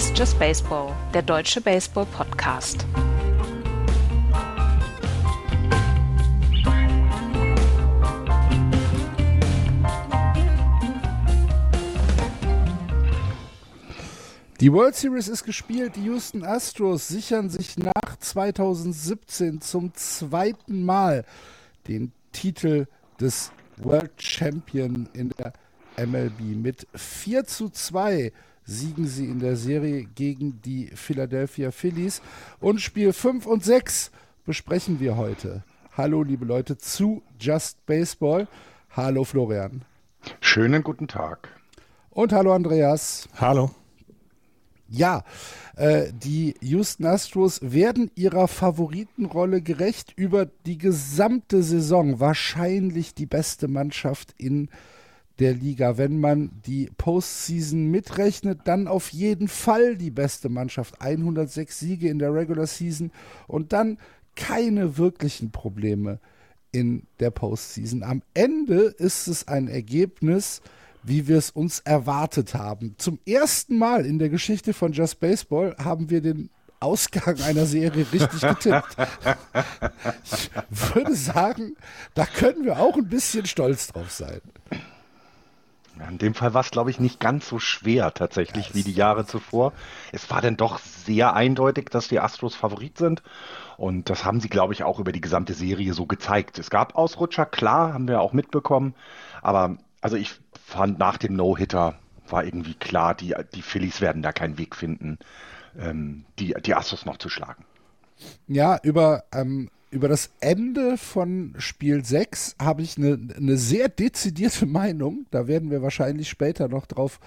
Ist Just Baseball, der deutsche Baseball-Podcast. Die World Series ist gespielt. Die Houston Astros sichern sich nach 2017 zum zweiten Mal den Titel des World Champion in der MLB. Mit 4 zu 2 siegen sie in der Serie gegen die Philadelphia Phillies. Und Spiel 5 und 6 besprechen wir heute. Hallo, liebe Leute, zu Just Baseball. Hallo, Florian. Schönen guten Tag. Und hallo, Andreas. Hallo. Ja, äh, die Houston Astros werden ihrer Favoritenrolle gerecht über die gesamte Saison. Wahrscheinlich die beste Mannschaft in der Liga. Wenn man die Postseason mitrechnet, dann auf jeden Fall die beste Mannschaft. 106 Siege in der Regular Season und dann keine wirklichen Probleme in der Postseason. Am Ende ist es ein Ergebnis, wie wir es uns erwartet haben. Zum ersten Mal in der Geschichte von Just Baseball haben wir den Ausgang einer Serie richtig getippt. Ich würde sagen, da können wir auch ein bisschen stolz drauf sein. In dem Fall war es, glaube ich, nicht ganz so schwer tatsächlich yes. wie die Jahre zuvor. Es war dann doch sehr eindeutig, dass die Astros Favorit sind. Und das haben sie, glaube ich, auch über die gesamte Serie so gezeigt. Es gab Ausrutscher, klar, haben wir auch mitbekommen. Aber also ich fand nach dem No-Hitter war irgendwie klar, die, die Phillies werden da keinen Weg finden, ähm, die, die Astros noch zu schlagen. Ja, über, ähm, über das Ende von Spiel 6 habe ich eine, eine sehr dezidierte Meinung. Da werden wir wahrscheinlich später noch drauf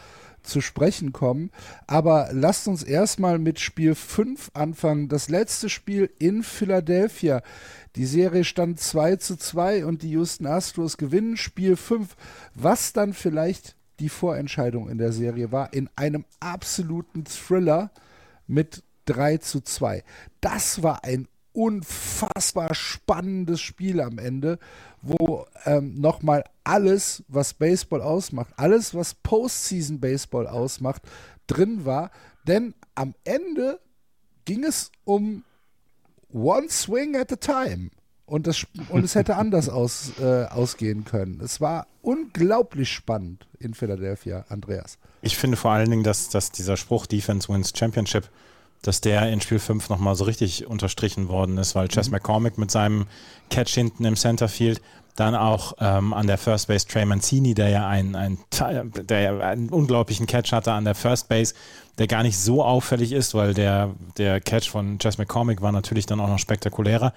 zu sprechen kommen. Aber lasst uns erstmal mit Spiel 5 anfangen. Das letzte Spiel in Philadelphia. Die Serie stand 2 zu 2 und die Houston Astros gewinnen Spiel 5, was dann vielleicht die Vorentscheidung in der Serie war, in einem absoluten Thriller mit 3 zu 2. Das war ein unfassbar spannendes Spiel am Ende, wo ähm, nochmal alles, was Baseball ausmacht, alles, was Postseason Baseball ausmacht, drin war. Denn am Ende ging es um One Swing at a Time. Und, das, und es hätte anders aus, äh, ausgehen können. Es war unglaublich spannend in Philadelphia, Andreas. Ich finde vor allen Dingen, dass, dass dieser Spruch Defense wins Championship, dass der in Spiel 5 nochmal so richtig unterstrichen worden ist, weil Chess mhm. McCormick mit seinem Catch hinten im Centerfield dann auch ähm, an der First Base Trey Mancini, der ja einen, einen, der ja einen unglaublichen Catch hatte an der First Base, der gar nicht so auffällig ist, weil der, der Catch von Chess McCormick war natürlich dann auch noch spektakulärer.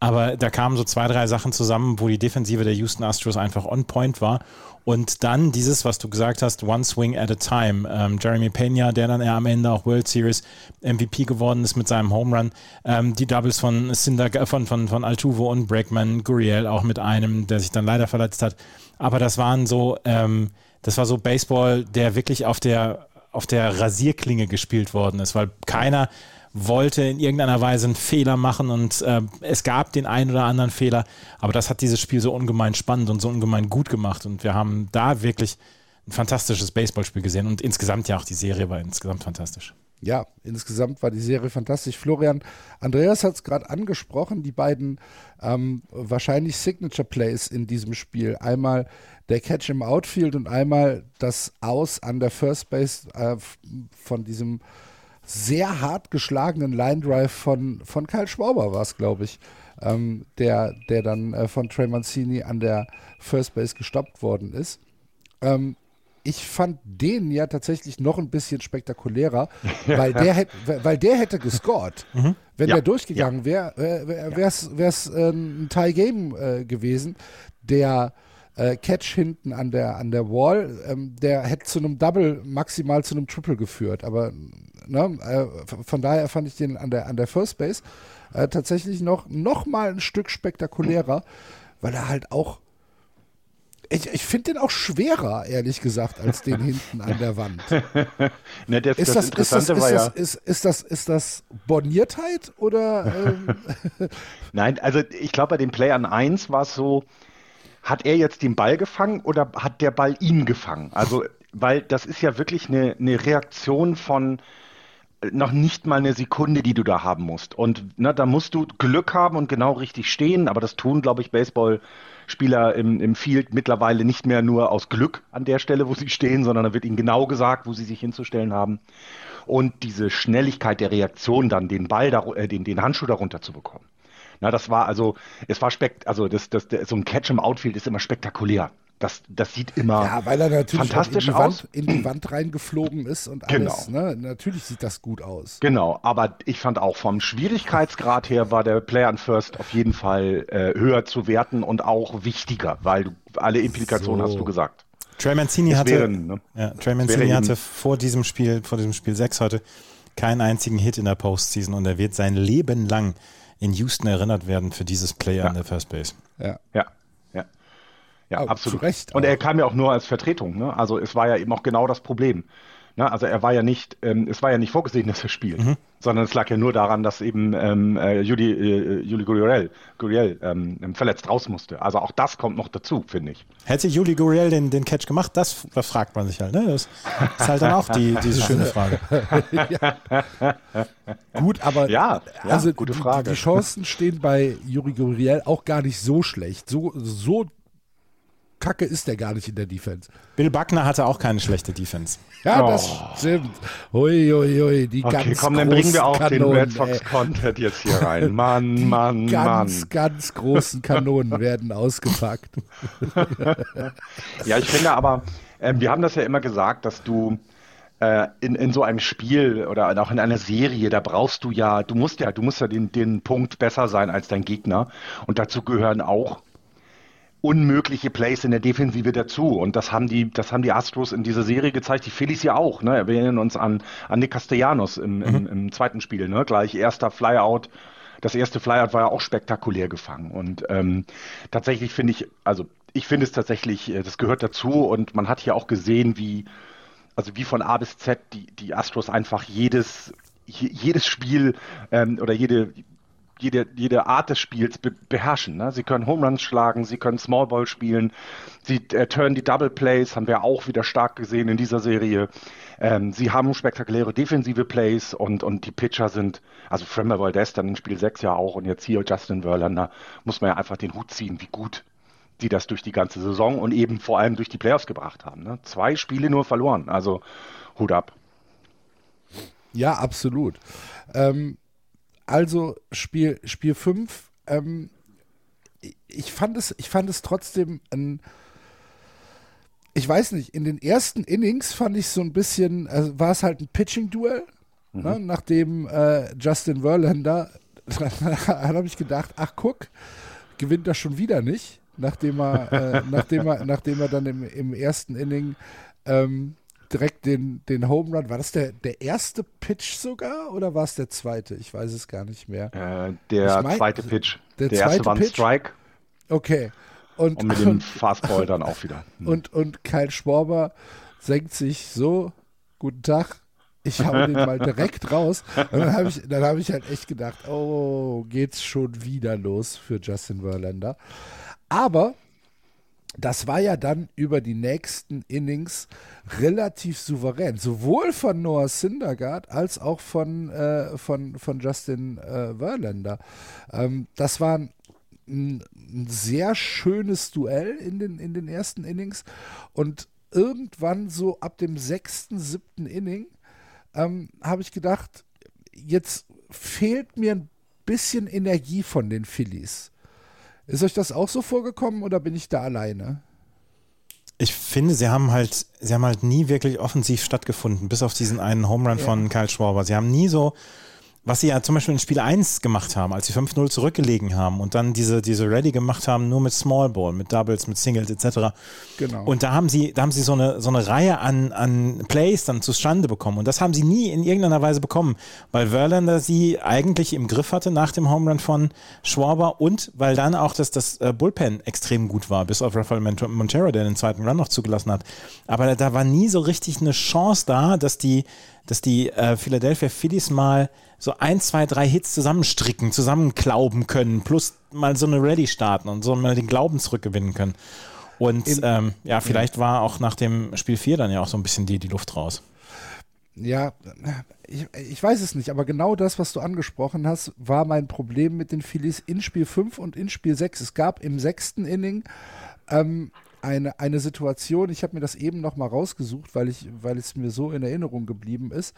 Aber da kamen so zwei, drei Sachen zusammen, wo die Defensive der Houston Astros einfach on point war. Und dann dieses, was du gesagt hast, one swing at a time. Ähm, Jeremy Pena, der dann am Ende auch World Series MVP geworden ist mit seinem Home Run. Ähm, die Doubles von, Cinder, von, von, von Altuvo und Breckman, Guriel auch mit einem, der sich dann leider verletzt hat. Aber das waren so, ähm, das war so Baseball, der wirklich auf der, auf der Rasierklinge gespielt worden ist, weil keiner wollte in irgendeiner Weise einen Fehler machen und äh, es gab den einen oder anderen Fehler, aber das hat dieses Spiel so ungemein spannend und so ungemein gut gemacht und wir haben da wirklich ein fantastisches Baseballspiel gesehen und insgesamt ja auch die Serie war insgesamt fantastisch. Ja, insgesamt war die Serie fantastisch. Florian, Andreas hat es gerade angesprochen, die beiden ähm, wahrscheinlich Signature Plays in diesem Spiel. Einmal der Catch im Outfield und einmal das Aus an der First Base äh, von diesem sehr hart geschlagenen Line Drive von, von Kyle Schwauber war es, glaube ich, ähm, der, der dann äh, von Trey Mancini an der First Base gestoppt worden ist. Ähm, ich fand den ja tatsächlich noch ein bisschen spektakulärer, weil der, hätt, weil der hätte gescored. Mhm. Wenn ja. der durchgegangen wäre, wäre es ein Tie-Game äh, gewesen. Der äh, Catch hinten an der, an der Wall, ähm, der hätte zu einem Double, maximal zu einem Triple geführt. Aber ne, äh, von daher fand ich den an der, an der First Base äh, tatsächlich noch, noch mal ein Stück spektakulärer, weil er halt auch ich, ich finde den auch schwerer, ehrlich gesagt, als den hinten an der Wand. ne, das, ist, das, das, ist, das, ist, das, ist, ist, das, ist das Borniertheit oder? Ähm? Nein, also ich glaube, bei dem Play an 1 war es so, hat er jetzt den Ball gefangen oder hat der Ball ihn gefangen? Also weil das ist ja wirklich eine, eine Reaktion von noch nicht mal eine Sekunde, die du da haben musst. Und ne, da musst du Glück haben und genau richtig stehen, aber das tun, glaube ich, Baseballspieler im, im Field mittlerweile nicht mehr nur aus Glück an der Stelle, wo sie stehen, sondern da wird ihnen genau gesagt, wo sie sich hinzustellen haben. Und diese Schnelligkeit der Reaktion dann, den Ball, da, äh, den, den Handschuh darunter zu bekommen. Na, das war also, es war spekt, also das, das, so ein Catch im Outfield ist immer spektakulär. Das, das sieht immer ja, weil er natürlich fantastisch in die, Wand, in die Wand reingeflogen ist und alles. Genau. Ne? Natürlich sieht das gut aus. Genau, aber ich fand auch vom Schwierigkeitsgrad her war der Player and First auf jeden Fall äh, höher zu werten und auch wichtiger, weil du alle Implikationen so. hast du gesagt. Trey Mancini hatte, wären, ne? ja, Trey Mancini hatte vor diesem Spiel, vor diesem Spiel 6 heute keinen einzigen Hit in der Postseason und er wird sein Leben lang in Houston erinnert werden für dieses Player ja. in der First Base. Ja. Ja. Ja, ja absolut. Und er kam ja auch nur als Vertretung. Ne? Also es war ja eben auch genau das Problem. Ne? Also er war ja nicht, ähm, es war ja nicht vorgesehen, dass er spielt, mhm. sondern es lag ja nur daran, dass eben ähm, äh, Juli, äh, Juli Gurriel, Gurriel ähm, verletzt raus musste. Also auch das kommt noch dazu, finde ich. Hätte Juli Gurriel den, den Catch gemacht, das, fragt man sich halt. Ne? Das ist halt dann auch die, diese schöne Frage. Gut, aber ja, ja also gute Frage. Die, die Chancen stehen bei Juri Gurriel auch gar nicht so schlecht. So, so kacke ist der gar nicht in der Defense. Bill Buckner hatte auch keine schlechte Defense. Ja, oh. das stimmt. Hui, hui, hui, die okay, ganz komm, dann bringen wir auch Kanonen, den Red Sox Content jetzt hier rein. Mann, die Mann, ganz, Mann. Ganz großen Kanonen werden ausgepackt. ja, ich finde aber, äh, wir haben das ja immer gesagt, dass du äh, in, in so einem Spiel oder auch in einer Serie, da brauchst du ja, du musst ja, du musst ja den, den Punkt besser sein als dein Gegner. Und dazu gehören auch unmögliche Plays in der Defensive dazu. Und das haben die, das haben die Astros in dieser Serie gezeigt, die Phillies ja auch. Ne? Wir erinnern uns an, an Nick Castellanos im, im, mhm. im zweiten Spiel, ne? Gleich erster Flyout. Das erste Flyout war ja auch spektakulär gefangen. Und ähm, tatsächlich finde ich, also ich finde es tatsächlich, äh, das gehört dazu und man hat hier auch gesehen, wie, also wie von A bis Z die, die Astros einfach jedes, jedes Spiel ähm, oder jede, jede, jede Art des Spiels be beherrschen. Ne? Sie können Home Runs schlagen, sie können Small Ball spielen, sie äh, turnen die Double Plays, haben wir auch wieder stark gesehen in dieser Serie. Ähm, sie haben spektakuläre defensive Plays und, und die Pitcher sind, also Fremmer Valdez dann in Spiel 6 ja auch und jetzt hier Justin Verlander, muss man ja einfach den Hut ziehen, wie gut die das durch die ganze Saison und eben vor allem durch die Playoffs gebracht haben. Ne? Zwei Spiele nur verloren, also Hut ab. Ja, absolut. Ähm, also Spiel, Spiel 5, ähm, ich, fand es, ich fand es trotzdem ein, ich weiß nicht, in den ersten Innings fand ich so ein bisschen, also war es halt ein Pitching-Duell, mhm. ne, nachdem äh, Justin Verlander, dann habe ich gedacht, ach guck, gewinnt er schon wieder nicht, nachdem er, äh, nachdem er, nachdem er dann im, im ersten Inning ähm, direkt den, den Home Run. War das der, der erste Pitch sogar oder war es der zweite? Ich weiß es gar nicht mehr. Äh, der mein, zweite Pitch. Der, der zweite erste war ein Strike. Okay. Und, und mit dem Fastball dann auch wieder. Hm. Und, und Kyle Schwarber senkt sich so, guten Tag, ich hau den mal direkt raus. Und dann habe ich, hab ich halt echt gedacht, oh, geht's schon wieder los für Justin Verlander. Aber das war ja dann über die nächsten Innings relativ souverän, sowohl von Noah Syndergaard als auch von, äh, von, von Justin äh, Verlander. Ähm, das war ein, ein, sehr schönes Duell in den, in den ersten Innings und irgendwann so ab dem sechsten, siebten Inning ähm, habe ich gedacht, jetzt fehlt mir ein bisschen Energie von den Phillies. Ist euch das auch so vorgekommen oder bin ich da alleine? Ich finde, sie haben halt, sie haben halt nie wirklich offensiv stattgefunden, bis auf diesen einen Home Run ja. von Kyle Schwarber. Sie haben nie so was sie ja zum Beispiel in Spiel 1 gemacht haben, als sie 5-0 zurückgelegen haben und dann diese, diese Ready gemacht haben, nur mit Small Ball, mit Doubles, mit Singles etc. Genau. Und da haben sie, da haben sie so eine, so eine Reihe an, an Plays dann zustande bekommen. Und das haben sie nie in irgendeiner Weise bekommen, weil Verlander sie eigentlich im Griff hatte nach dem Home Run von Schwarber und weil dann auch das, das äh, Bullpen extrem gut war, bis auf Rafael Montero, der den zweiten Run noch zugelassen hat. Aber da war nie so richtig eine Chance da, dass die, dass die äh, Philadelphia Phillies mal so ein, zwei, drei Hits zusammenstricken, zusammenklauben können, plus mal so eine Ready starten und so mal den Glauben zurückgewinnen können. Und ähm, ja, vielleicht ja. war auch nach dem Spiel 4 dann ja auch so ein bisschen die, die Luft raus. Ja, ich, ich weiß es nicht, aber genau das, was du angesprochen hast, war mein Problem mit den Phillies in Spiel 5 und in Spiel 6. Es gab im sechsten Inning ähm, eine, eine Situation, ich habe mir das eben noch mal rausgesucht, weil, ich, weil es mir so in Erinnerung geblieben ist.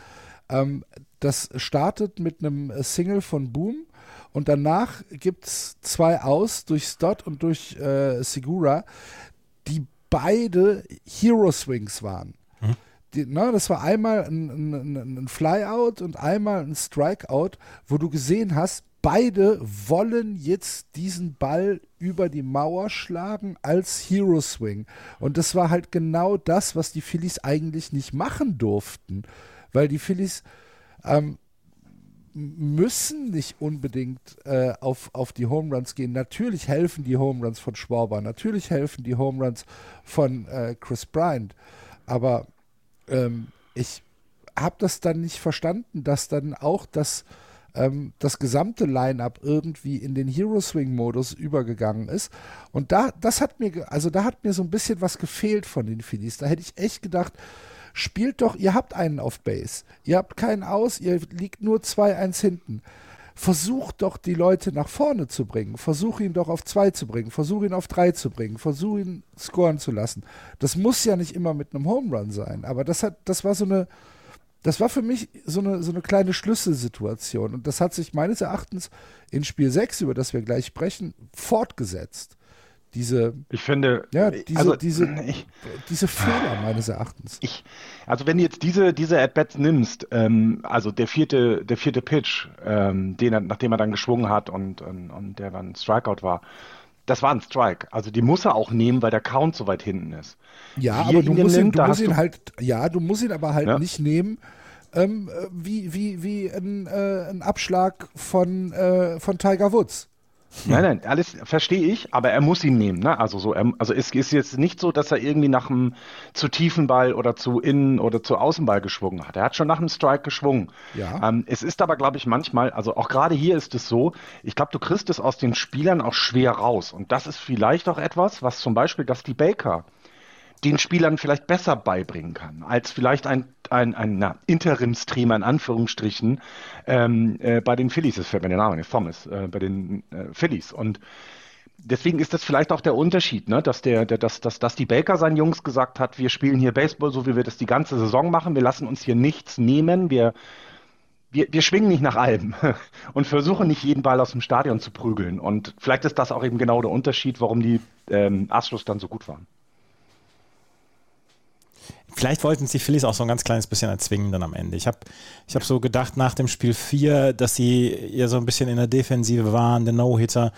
Ähm, das startet mit einem Single von Boom und danach gibt es zwei aus durch Stott und durch äh, Segura, die beide Hero Swings waren. Hm. Die, ne, das war einmal ein, ein, ein Flyout und einmal ein Strikeout, wo du gesehen hast, beide wollen jetzt diesen Ball über die Mauer schlagen als Hero Swing. Und das war halt genau das, was die Phillies eigentlich nicht machen durften. Weil die Phillies ähm, müssen nicht unbedingt äh, auf, auf die Home Runs gehen. Natürlich helfen die Home Runs von Schwarber, natürlich helfen die Home Runs von äh, Chris Bryant. Aber ähm, ich habe das dann nicht verstanden, dass dann auch das, ähm, das gesamte Line-up irgendwie in den Hero Swing-Modus übergegangen ist. Und da, das hat mir, also da hat mir so ein bisschen was gefehlt von den Phillies. Da hätte ich echt gedacht, spielt doch, ihr habt einen auf Base. Ihr habt keinen aus, ihr liegt nur 2-1 hinten. Versucht doch die Leute nach vorne zu bringen. Versuch ihn doch auf 2 zu bringen. Versuch ihn auf 3 zu bringen. Versuch ihn scoren zu lassen. Das muss ja nicht immer mit einem Home Run sein, aber das hat, das war so eine, das war für mich so eine, so eine kleine Schlüsselsituation. Und das hat sich meines Erachtens in Spiel 6, über das wir gleich sprechen, fortgesetzt diese, ich finde, ja, diese, also, diese, ich, diese Fehler meines Erachtens. Ich, also wenn du jetzt diese, diese At-Bats nimmst, ähm, also der vierte, der vierte Pitch, ähm, den er, nachdem er dann geschwungen hat und, und, und der dann Strikeout war, das war ein Strike. Also die muss er auch nehmen, weil der Count so weit hinten ist. Ja, wie aber du musst, nimmt, ihn, du musst ihn halt, ja, du musst ihn aber halt ja? nicht nehmen, ähm, wie, wie, wie ein, äh, ein Abschlag von, äh, von Tiger Woods. Nein, nein, alles verstehe ich, aber er muss ihn nehmen. Ne? Also so, er, also es ist jetzt nicht so, dass er irgendwie nach einem zu tiefen Ball oder zu Innen- oder zu Außenball geschwungen hat. Er hat schon nach einem Strike geschwungen. Ja. Ähm, es ist aber, glaube ich, manchmal, also auch gerade hier ist es so, ich glaube, du kriegst es aus den Spielern auch schwer raus. Und das ist vielleicht auch etwas, was zum Beispiel Dusty Baker den Spielern vielleicht besser beibringen kann, als vielleicht ein, ein, ein na, Interimstrainer in Anführungsstrichen ähm, äh, bei den Phillies, das fällt mir der Name nicht, Thomas, äh, bei den äh, Phillies. Und deswegen ist das vielleicht auch der Unterschied, ne? dass, der, der, dass, dass, dass die Baker seinen Jungs gesagt hat, wir spielen hier Baseball, so wie wir das die ganze Saison machen, wir lassen uns hier nichts nehmen, wir, wir, wir schwingen nicht nach allem und versuchen nicht jeden Ball aus dem Stadion zu prügeln. Und vielleicht ist das auch eben genau der Unterschied, warum die ähm, Astros dann so gut waren. Vielleicht wollten sie Phillies auch so ein ganz kleines bisschen erzwingen dann am Ende. Ich habe ich hab so gedacht nach dem Spiel 4, dass sie ja so ein bisschen in der Defensive waren, der No-Hitter.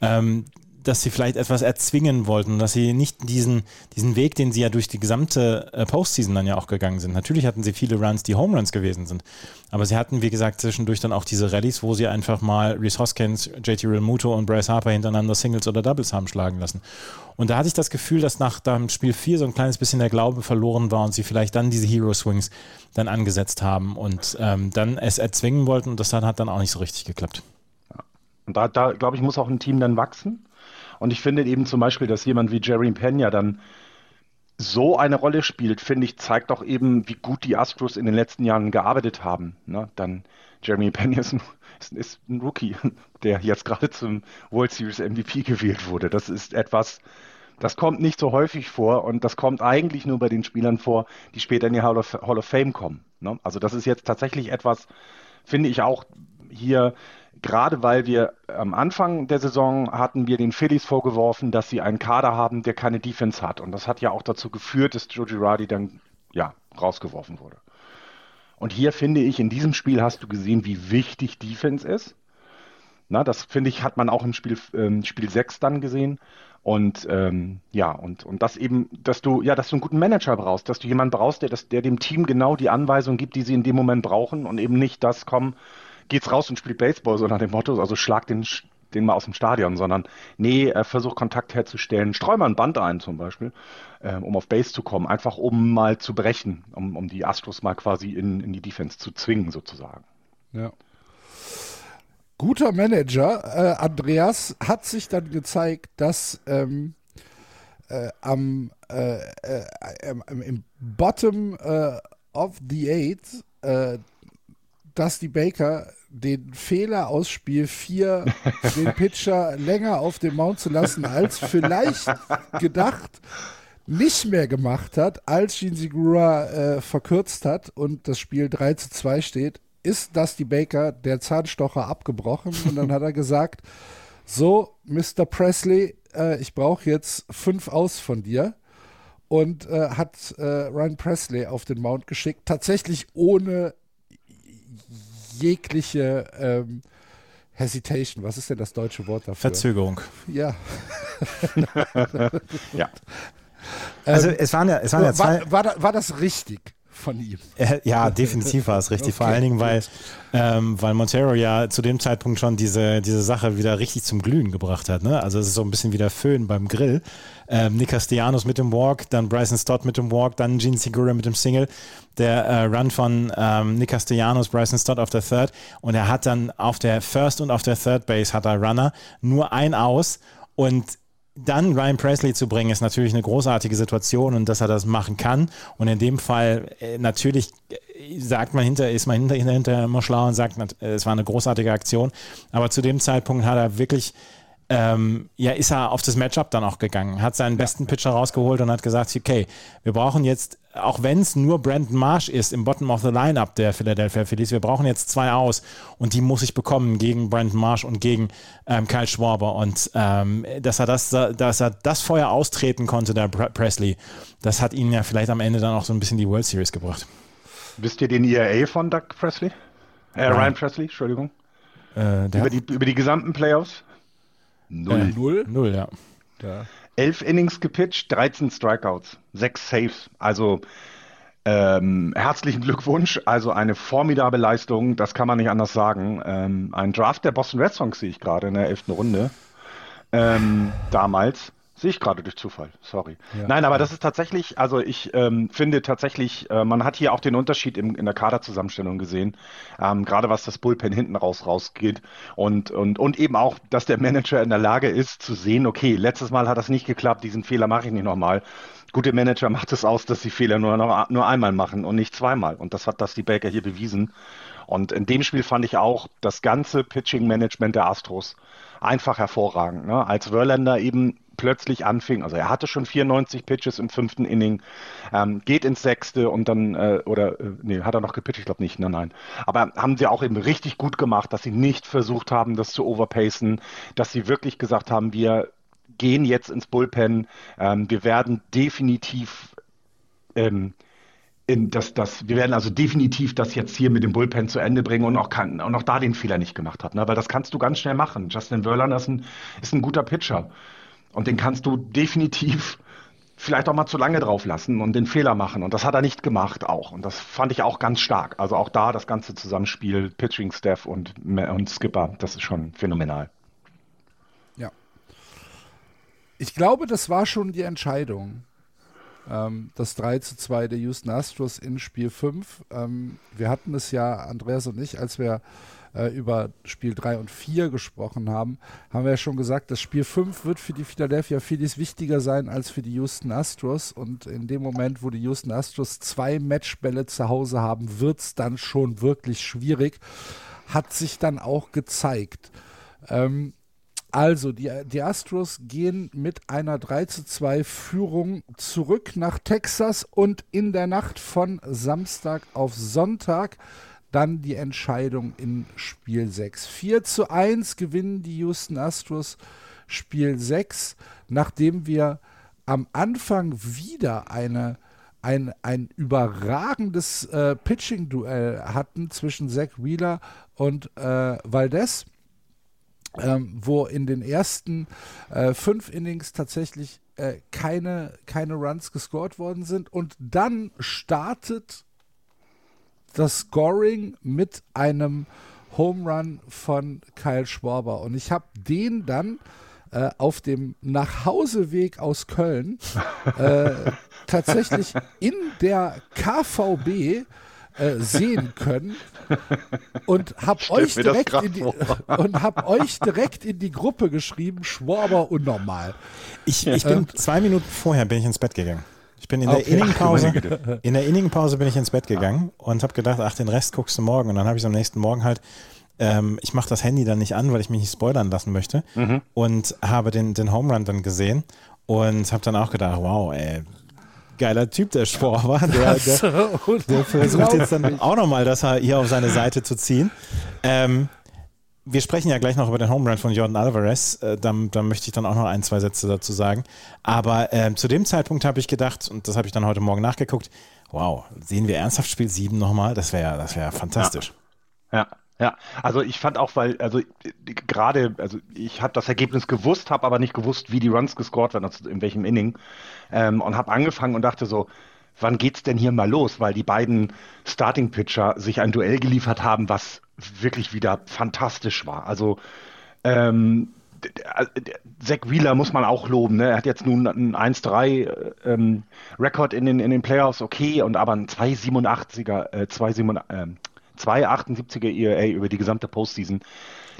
Ähm, dass sie vielleicht etwas erzwingen wollten, dass sie nicht diesen, diesen Weg, den sie ja durch die gesamte äh, Postseason dann ja auch gegangen sind. Natürlich hatten sie viele Runs, die Home Runs gewesen sind, aber sie hatten, wie gesagt, zwischendurch dann auch diese Rallyes, wo sie einfach mal Reese Hoskins, JT Realmuto und Bryce Harper hintereinander Singles oder Doubles haben schlagen lassen. Und da hatte ich das Gefühl, dass nach dem Spiel 4 so ein kleines bisschen der Glaube verloren war und sie vielleicht dann diese Hero Swings dann angesetzt haben und ähm, dann es erzwingen wollten und das dann hat dann auch nicht so richtig geklappt. Und da, da glaube ich, muss auch ein Team dann wachsen. Und ich finde eben zum Beispiel, dass jemand wie Jerry Pena dann so eine Rolle spielt, finde ich, zeigt auch eben, wie gut die Astros in den letzten Jahren gearbeitet haben. Ne? Dann Jeremy Pena ist ist ein Rookie, der jetzt gerade zum World Series MVP gewählt wurde. Das ist etwas, das kommt nicht so häufig vor und das kommt eigentlich nur bei den Spielern vor, die später in die Hall of, Hall of Fame kommen. Ne? Also das ist jetzt tatsächlich etwas, finde ich auch hier gerade weil wir am Anfang der Saison hatten wir den Phillies vorgeworfen, dass sie einen Kader haben, der keine Defense hat. Und das hat ja auch dazu geführt, dass Joe Girardi dann ja, rausgeworfen wurde. Und hier finde ich, in diesem Spiel hast du gesehen, wie wichtig Defense ist. Na, das finde ich, hat man auch im Spiel, ähm, Spiel 6 dann gesehen. Und ähm, ja, und, und das eben, dass du, ja, dass du einen guten Manager brauchst, dass du jemanden brauchst, der, das, der dem Team genau die Anweisung gibt, die sie in dem Moment brauchen und eben nicht das kommen, geht's raus und spielt Baseball, so nach dem Motto, also schlag den, den mal aus dem Stadion, sondern nee, äh, versuch Kontakt herzustellen, streu mal ein Band ein zum Beispiel, äh, um auf Base zu kommen, einfach um mal zu brechen, um, um die Astros mal quasi in, in die Defense zu zwingen sozusagen. Ja. Guter Manager, äh, Andreas, hat sich dann gezeigt, dass ähm, äh, am äh, äh, im Bottom of the Eight Dusty Baker den Fehler aus Spiel 4, den Pitcher länger auf dem Mount zu lassen, als vielleicht gedacht, nicht mehr gemacht hat, als Gene Segura äh, verkürzt hat und das Spiel 3 zu 2 steht, ist Dusty Baker der Zahnstocher abgebrochen und dann hat er gesagt, so, Mr. Presley, äh, ich brauche jetzt fünf aus von dir und äh, hat äh, Ryan Presley auf den Mount geschickt, tatsächlich ohne jegliche ähm, Hesitation. Was ist denn das deutsche Wort dafür? Verzögerung. Ja. ja. Also ähm, es waren ja, es waren ja zwei. War, war, war das richtig? Von ihm. Ja, definitiv war es richtig. Okay, Vor allen Dingen, weil, ähm, weil Montero ja zu dem Zeitpunkt schon diese, diese Sache wieder richtig zum Glühen gebracht hat. Ne? Also es ist so ein bisschen wie der Föhn beim Grill. Ähm, Nick Castellanos mit dem Walk, dann Bryson Stott mit dem Walk, dann Gene Segura mit dem Single. Der äh, Run von ähm, Nick Castellanos, Bryson Stott auf der Third. Und er hat dann auf der First und auf der Third Base hat er Runner. Nur ein aus. Und dann Ryan Presley zu bringen, ist natürlich eine großartige Situation und dass er das machen kann. Und in dem Fall äh, natürlich äh, sagt man hinter, ist man hinter, hinter immer schlau und sagt, äh, es war eine großartige Aktion. Aber zu dem Zeitpunkt hat er wirklich ähm, ja, ist er auf das Matchup dann auch gegangen, hat seinen besten Pitcher rausgeholt und hat gesagt, okay, wir brauchen jetzt, auch wenn es nur Brandon Marsh ist im Bottom of the Lineup der Philadelphia Phillies, wir brauchen jetzt zwei aus und die muss ich bekommen gegen Brandon Marsh und gegen ähm, Kyle Schwarber und ähm, dass er das, dass er das Feuer austreten konnte, der Presley, das hat ihn ja vielleicht am Ende dann auch so ein bisschen die World Series gebracht. Wisst ihr den ERA von Doug Presley? Äh, Ryan Presley, Entschuldigung. Äh, über, die, über die gesamten Playoffs? Null. Äh, null? Null, ja. ja. Elf Innings gepitcht, 13 Strikeouts, sechs Saves. Also ähm, herzlichen Glückwunsch. Also eine formidable Leistung, das kann man nicht anders sagen. Ähm, ein Draft der Boston Red Sox sehe ich gerade in der elften Runde. Ähm, damals. Sehe ich gerade durch Zufall, sorry. Ja. Nein, aber das ist tatsächlich, also ich ähm, finde tatsächlich, äh, man hat hier auch den Unterschied im, in der Kaderzusammenstellung gesehen, ähm, gerade was das Bullpen hinten raus rausgeht und, und, und eben auch, dass der Manager in der Lage ist zu sehen, okay, letztes Mal hat das nicht geklappt, diesen Fehler mache ich nicht nochmal. Gute Manager macht es aus, dass sie Fehler nur, noch, nur einmal machen und nicht zweimal. Und das hat das die Baker hier bewiesen. Und in dem Spiel fand ich auch das ganze Pitching-Management der Astros einfach hervorragend. Ne? Als Verlander eben plötzlich anfing, also er hatte schon 94 Pitches im fünften Inning, ähm, geht ins sechste und dann, äh, oder, äh, nee, hat er noch gepitcht? Ich glaube nicht, nein, nein. Aber haben sie auch eben richtig gut gemacht, dass sie nicht versucht haben, das zu overpacen, dass sie wirklich gesagt haben, wir gehen jetzt ins Bullpen, ähm, wir werden definitiv ähm, in das, das, wir werden also definitiv das jetzt hier mit dem Bullpen zu Ende bringen und auch, kann, und auch da den Fehler nicht gemacht hat, ne? weil das kannst du ganz schnell machen. Justin Verlander ist ein, ist ein guter Pitcher. Und den kannst du definitiv vielleicht auch mal zu lange drauf lassen und den Fehler machen. Und das hat er nicht gemacht auch. Und das fand ich auch ganz stark. Also auch da das ganze Zusammenspiel, Pitching Staff und, und Skipper, das ist schon phänomenal. Ja. Ich glaube, das war schon die Entscheidung. Ähm, das 3 zu 2 der Houston Astros in Spiel 5. Ähm, wir hatten es ja, Andreas und ich, als wir äh, über Spiel 3 und 4 gesprochen haben, haben wir ja schon gesagt, das Spiel 5 wird für die Philadelphia Phillies wichtiger sein als für die Houston Astros. Und in dem Moment, wo die Houston Astros zwei Matchbälle zu Hause haben, wird es dann schon wirklich schwierig. Hat sich dann auch gezeigt. Ähm, also, die, die Astros gehen mit einer 3 zu 2 Führung zurück nach Texas und in der Nacht von Samstag auf Sonntag dann die Entscheidung in Spiel 6. 4 zu 1 gewinnen die Houston Astros Spiel 6, nachdem wir am Anfang wieder eine, ein, ein überragendes äh, Pitching-Duell hatten zwischen Zach Wheeler und äh, Valdez. Ähm, wo in den ersten äh, fünf Innings tatsächlich äh, keine, keine Runs gescored worden sind. Und dann startet das Scoring mit einem Home Run von Kyle Schwarber. Und ich habe den dann äh, auf dem Nachhauseweg aus Köln äh, tatsächlich in der KVB äh, sehen können und hab euch direkt in die, und hab euch direkt in die Gruppe geschrieben, Schwarber unnormal. Ich, ich bin ähm, zwei Minuten vorher bin ich ins Bett gegangen. Ich bin in okay. der Inningpause, in der Inningpause bin ich ins Bett gegangen und habe gedacht, ach, den Rest guckst du morgen. Und dann habe ich am nächsten Morgen halt ähm, ich mache das Handy dann nicht an, weil ich mich nicht spoilern lassen möchte. Mhm. Und habe den, den Home Run dann gesehen und habe dann auch gedacht, wow, ey, geiler Typ, der Spor war. Der, der, der versucht jetzt dann auch nochmal, das hier auf seine Seite zu ziehen. Ähm, wir sprechen ja gleich noch über den Home Run von Jordan Alvarez. Äh, da, da, möchte ich dann auch noch ein, zwei Sätze dazu sagen. Aber äh, zu dem Zeitpunkt habe ich gedacht, und das habe ich dann heute Morgen nachgeguckt, wow, sehen wir ernsthaft Spiel 7 nochmal? Das wäre das wär fantastisch. Ja. ja. Ja, also ich fand auch, weil, also gerade, also ich habe das Ergebnis gewusst, habe aber nicht gewusst, wie die Runs gescored werden, also in welchem Inning. Ähm, und habe angefangen und dachte so, wann geht's denn hier mal los? Weil die beiden Starting Pitcher sich ein Duell geliefert haben, was wirklich wieder fantastisch war. Also ähm, Zach Wheeler muss man auch loben. Ne? Er hat jetzt nun einen 1-3 äh, ähm, Rekord in den, in den Playoffs, okay, und aber ein 2,87er, äh, 2,87, äh, 2,78er ERA über die gesamte Postseason.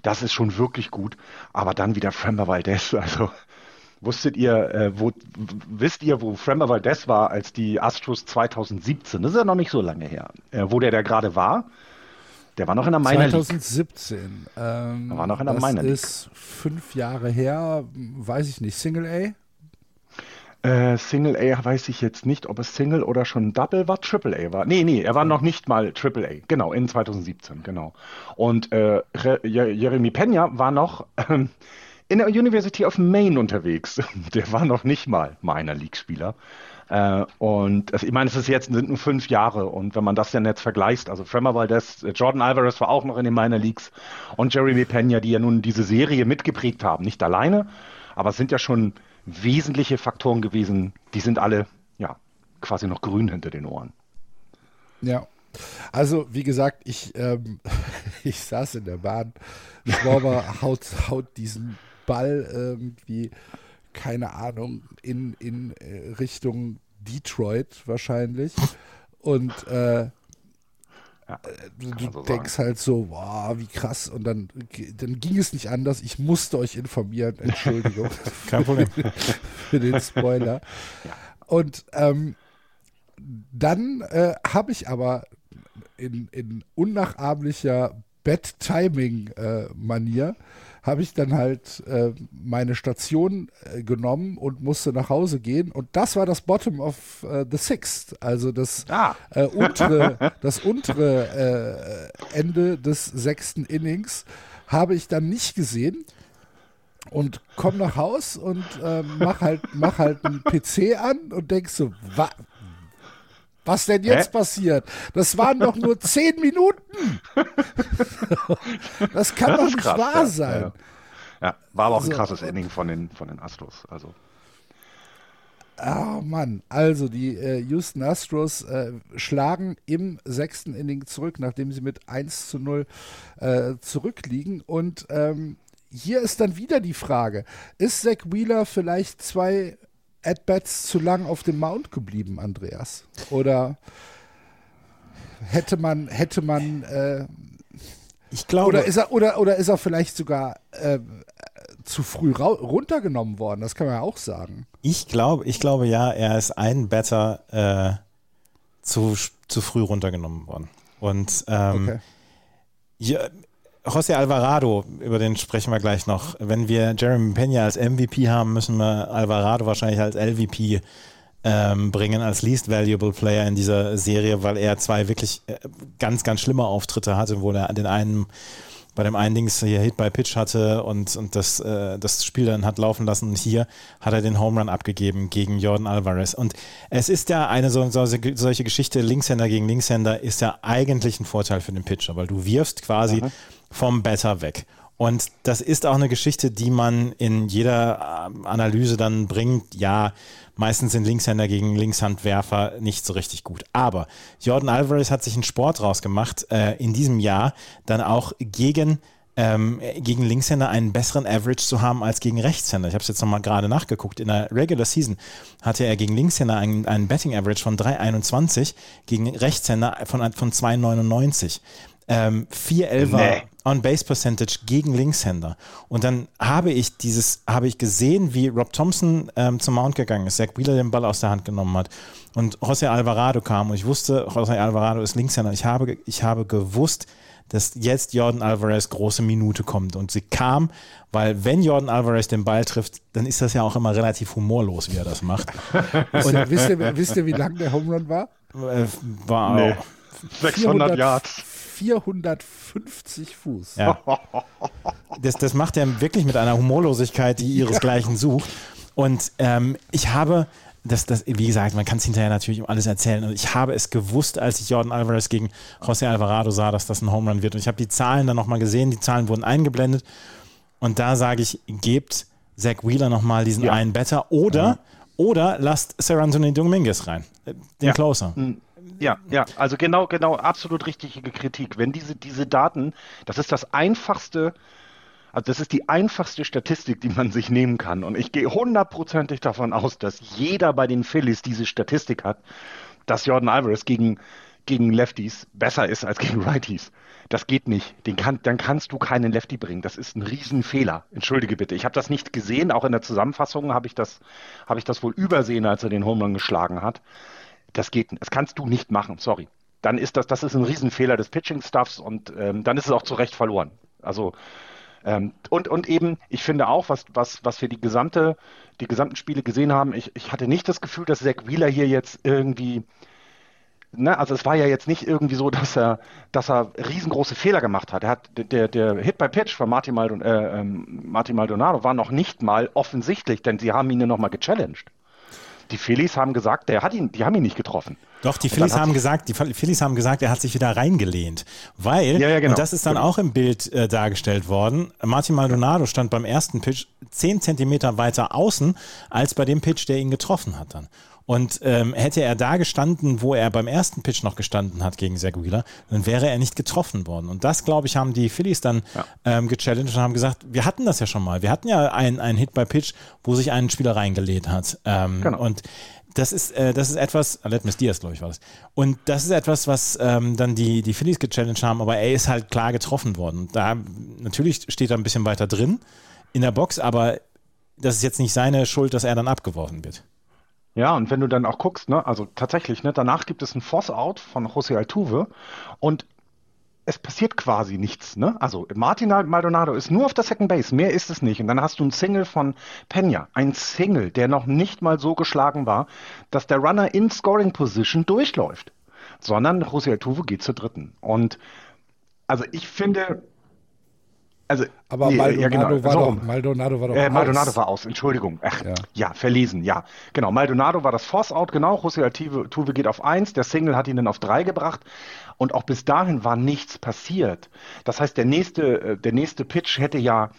Das ist schon wirklich gut. Aber dann wieder Frember Valdez. Also wusstet ihr, äh, wo, wisst ihr, wo Frember Valdez war, als die Astros 2017? Das ist ja noch nicht so lange her. Äh, wo der da gerade war? Der war noch in der Minor 2017. Ähm, war noch in der das Minor League. ist fünf Jahre her, weiß ich nicht. Single A? Äh, Single A weiß ich jetzt nicht, ob es Single oder schon Double war. Triple A war. Nee, nee, er war noch nicht mal Triple A. Genau, in 2017, genau. Und äh, Jeremy Pena war noch äh, in der University of Maine unterwegs. Der war noch nicht mal Minor League-Spieler. Äh, und also, ich meine, es ist jetzt sind nur fünf Jahre und wenn man das dann jetzt vergleicht, also Fremmer Valdez, äh, Jordan Alvarez war auch noch in den Minor Leagues und Jeremy Pena, die ja nun diese Serie mitgeprägt haben, nicht alleine, aber es sind ja schon wesentliche Faktoren gewesen, die sind alle ja quasi noch grün hinter den Ohren. Ja. Also, wie gesagt, ich, ähm, ich saß in der Bahn. Schwaber haut, haut diesen Ball irgendwie, keine Ahnung, in, in äh, Richtung Detroit wahrscheinlich. Und äh, ja, äh, du so denkst sagen. halt so, wow, wie krass. Und dann, dann ging es nicht anders. Ich musste euch informieren. Entschuldigung. Kein Problem. für den Spoiler. Ja. Und ähm, dann äh, habe ich aber in, in unnachahmlicher Bad-Timing-Manier äh, habe ich dann halt äh, meine Station äh, genommen und musste nach Hause gehen. Und das war das Bottom of äh, the Sixth, also das ah. Äh, untere, das untere äh, Ende des sechsten Innings habe ich dann nicht gesehen und komm nach Haus und äh, mach halt mach halt einen PC an und denkst so, wa was denn jetzt Hä? passiert? Das waren doch nur zehn Minuten. das kann das doch nicht krass, wahr sein. Ja, ja. war aber auch also, ein krasses Ending von den, von den Astros. Also. Oh Mann, also die äh, Houston Astros äh, schlagen im sechsten Inning zurück, nachdem sie mit 1 zu 0 äh, zurückliegen. Und ähm, hier ist dann wieder die Frage, ist Zach Wheeler vielleicht zwei At-Bats zu lang auf dem Mount geblieben, Andreas? Oder hätte man, hätte man, äh, ich glaube, oder ist er, oder, oder ist er vielleicht sogar äh, zu früh runtergenommen worden? Das kann man ja auch sagen. Ich glaube, ich glaube ja, er ist ein Better äh, zu, zu früh runtergenommen worden. Und ähm, okay. ja, José Alvarado, über den sprechen wir gleich noch. Wenn wir Jeremy Pena als MVP haben, müssen wir Alvarado wahrscheinlich als LVP ähm, bringen, als Least Valuable Player in dieser Serie, weil er zwei wirklich äh, ganz, ganz schlimme Auftritte hatte, wo er den einen bei dem einen Dings hier Hit by Pitch hatte und, und das, äh, das Spiel dann hat laufen lassen. Und hier hat er den Home Run abgegeben gegen Jordan Alvarez. Und es ist ja eine so, so, solche Geschichte, Linkshänder gegen Linkshänder, ist ja eigentlich ein Vorteil für den Pitcher, weil du wirfst quasi mhm. Vom Better weg. Und das ist auch eine Geschichte, die man in jeder ähm, Analyse dann bringt. Ja, meistens sind Linkshänder gegen Linkshandwerfer nicht so richtig gut. Aber Jordan Alvarez hat sich einen Sport rausgemacht, äh, in diesem Jahr dann auch gegen ähm, gegen Linkshänder einen besseren Average zu haben als gegen Rechtshänder. Ich habe es jetzt nochmal gerade nachgeguckt. In der Regular Season hatte er gegen Linkshänder einen, einen Betting Average von 3,21, gegen Rechtshänder von, von 2,99. Ähm, 4,11er nee. On-Base Percentage gegen Linkshänder. Und dann habe ich dieses, habe ich gesehen, wie Rob Thompson ähm, zum Mount gegangen ist, Zach Wheeler den Ball aus der Hand genommen hat und José Alvarado kam und ich wusste, José Alvarado ist Linkshänder. Ich habe, ich habe gewusst, dass jetzt Jordan Alvarez große Minute kommt. Und sie kam, weil wenn Jordan Alvarez den Ball trifft, dann ist das ja auch immer relativ humorlos, wie er das macht. Und wisst, ihr, wisst ihr, wie lang der Home Run war? Äh, war nee. 600 Yards. 450 Fuß. Ja. Das, das macht er wirklich mit einer Humorlosigkeit, die ihresgleichen sucht. Und ähm, ich habe das, das, wie gesagt, man kann es hinterher natürlich um alles erzählen. Und ich habe es gewusst, als ich Jordan Alvarez gegen José Alvarado sah, dass das ein Home Run wird. Und ich habe die Zahlen dann nochmal gesehen, die Zahlen wurden eingeblendet. Und da sage ich, gebt Zach Wheeler nochmal diesen ja. einen Better oder, mhm. oder lasst Sir Anthony Dominguez rein, äh, den ja. Closer. Mhm. Ja, ja, also genau, genau, absolut richtige Kritik. Wenn diese, diese Daten, das ist das einfachste, also das ist die einfachste Statistik, die man sich nehmen kann. Und ich gehe hundertprozentig davon aus, dass jeder bei den Phillies diese Statistik hat, dass Jordan Alvarez gegen, gegen Lefties besser ist als gegen Righties. Das geht nicht. Den kann, dann kannst du keinen Lefty bringen. Das ist ein Riesenfehler. Entschuldige bitte. Ich habe das nicht gesehen. Auch in der Zusammenfassung habe ich das, habe ich das wohl übersehen, als er den Home geschlagen hat. Das geht, das kannst du nicht machen. Sorry. Dann ist das, das ist ein Riesenfehler des Pitching-Stuffs und ähm, dann ist es auch zu Recht verloren. Also ähm, und, und eben, ich finde auch, was, was, was wir die gesamte, die gesamten Spiele gesehen haben, ich, ich hatte nicht das Gefühl, dass Zach Wheeler hier jetzt irgendwie, ne, also es war ja jetzt nicht irgendwie so, dass er, dass er riesengroße Fehler gemacht hat. Er hat der, der Hit by Pitch von Martin, Maldon, äh, ähm, Martin Maldonado war noch nicht mal offensichtlich, denn sie haben ihn ja nochmal gechallenged die Phillies haben gesagt, der hat ihn, die haben ihn nicht getroffen. Doch, die Phillies haben gesagt, die Phillies haben gesagt, er hat sich wieder reingelehnt. Weil, ja, ja, genau. und das ist dann auch im Bild äh, dargestellt worden, Martin Maldonado stand beim ersten Pitch zehn Zentimeter weiter außen als bei dem Pitch, der ihn getroffen hat dann. Und ähm, hätte er da gestanden, wo er beim ersten Pitch noch gestanden hat gegen Zach Wheeler, dann wäre er nicht getroffen worden. Und das, glaube ich, haben die Phillies dann ja. ähm, gechallenged und haben gesagt, wir hatten das ja schon mal. Wir hatten ja einen Hit by Pitch, wo sich ein Spieler reingelegt hat. Ähm, genau. Und das ist, äh, das ist etwas, Let Miss Diaz, glaube ich, war das. Und das ist etwas, was ähm, dann die, die Phillies gechallenged haben, aber er ist halt klar getroffen worden. Da natürlich steht er ein bisschen weiter drin in der Box, aber das ist jetzt nicht seine Schuld, dass er dann abgeworfen wird. Ja, und wenn du dann auch guckst, ne, also tatsächlich, ne, danach gibt es ein Force-Out von José Altuve und es passiert quasi nichts. Ne? Also Martin Maldonado ist nur auf der Second Base, mehr ist es nicht. Und dann hast du ein Single von Pena, ein Single, der noch nicht mal so geschlagen war, dass der Runner in Scoring Position durchläuft, sondern José Altuve geht zur dritten. Und also ich finde, also, aber nee, Maldonado, ja, genau. war doch, Maldonado war doch äh, Maldonado war aus, Entschuldigung. Ach, ja. ja. verlesen, ja. Genau, Maldonado war das Force-Out, genau. José Altuve geht auf 1, der Single hat ihn dann auf 3 gebracht und auch bis dahin war nichts passiert. Das heißt, der nächste, äh, der nächste Pitch hätte ja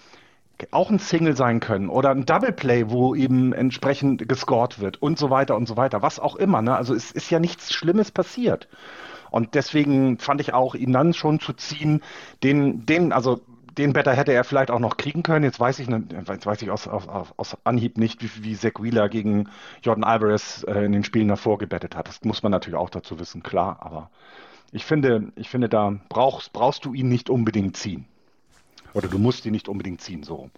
auch ein Single sein können oder ein Double Play, wo eben entsprechend gescored wird und so weiter und so weiter, was auch immer. Ne? Also es ist ja nichts Schlimmes passiert. Und deswegen fand ich auch, ihn dann schon zu ziehen, den, den, also den Better hätte er vielleicht auch noch kriegen können. Jetzt weiß ich, jetzt weiß ich aus, aus, aus Anhieb nicht, wie, wie Zach Wheeler gegen Jordan Alvarez äh, in den Spielen davor gebettet hat. Das muss man natürlich auch dazu wissen, klar. Aber ich finde, ich finde, da brauchst, brauchst du ihn nicht unbedingt ziehen. Oder du musst ihn nicht unbedingt ziehen, so.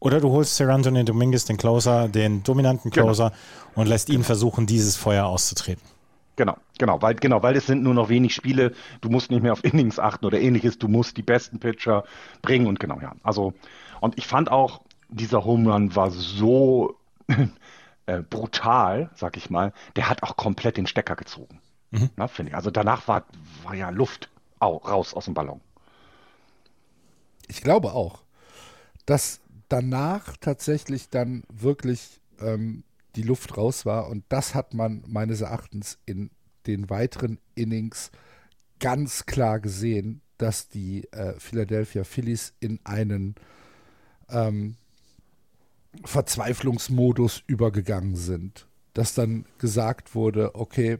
Oder du holst Sir Anthony Dominguez, den Closer, den dominanten genau. Closer, genau. und lässt ihn versuchen, dieses Feuer auszutreten. Genau, genau, weil, genau, weil es sind nur noch wenig Spiele, du musst nicht mehr auf Innings achten oder ähnliches, du musst die besten Pitcher bringen und genau, ja. Also, und ich fand auch, dieser Home Run war so äh, brutal, sag ich mal, der hat auch komplett den Stecker gezogen. Mhm. Na, finde ich. Also danach war, war ja Luft au, raus aus dem Ballon. Ich glaube auch, dass danach tatsächlich dann wirklich ähm, die Luft raus war. Und das hat man meines Erachtens in den weiteren Innings ganz klar gesehen, dass die äh, Philadelphia Phillies in einen ähm, Verzweiflungsmodus übergegangen sind. Dass dann gesagt wurde, okay,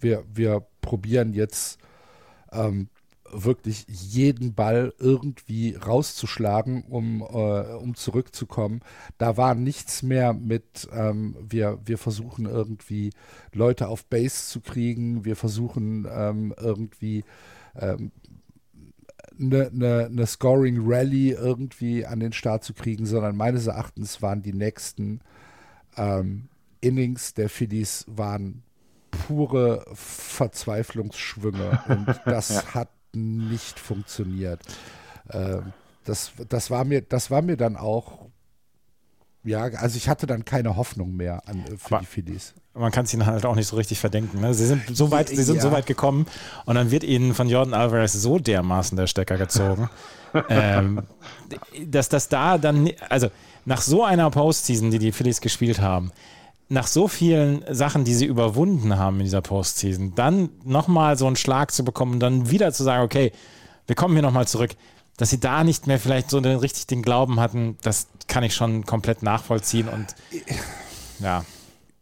wir, wir probieren jetzt ähm, wirklich jeden Ball irgendwie rauszuschlagen, um, äh, um zurückzukommen. Da war nichts mehr mit, ähm, wir, wir versuchen irgendwie Leute auf Base zu kriegen, wir versuchen ähm, irgendwie ähm, eine, eine, eine Scoring Rally irgendwie an den Start zu kriegen, sondern meines Erachtens waren die nächsten ähm, Innings der Phillies waren pure Verzweiflungsschwünge. Und das hat nicht funktioniert. Ähm, das, das, war mir, das war mir dann auch, ja, also ich hatte dann keine Hoffnung mehr an, äh, für Aber die Phillies. Man kann es ihnen halt auch nicht so richtig verdenken. Ne? Sie sind so weit, sie sind ja. so weit gekommen und dann wird ihnen von Jordan Alvarez so dermaßen der Stecker gezogen, ähm, dass das da dann, also nach so einer Postseason, die die Phillies gespielt haben, nach so vielen Sachen, die sie überwunden haben in dieser Postseason, dann nochmal so einen Schlag zu bekommen und dann wieder zu sagen, okay, wir kommen hier nochmal zurück, dass sie da nicht mehr vielleicht so den, richtig den Glauben hatten, das kann ich schon komplett nachvollziehen und ja.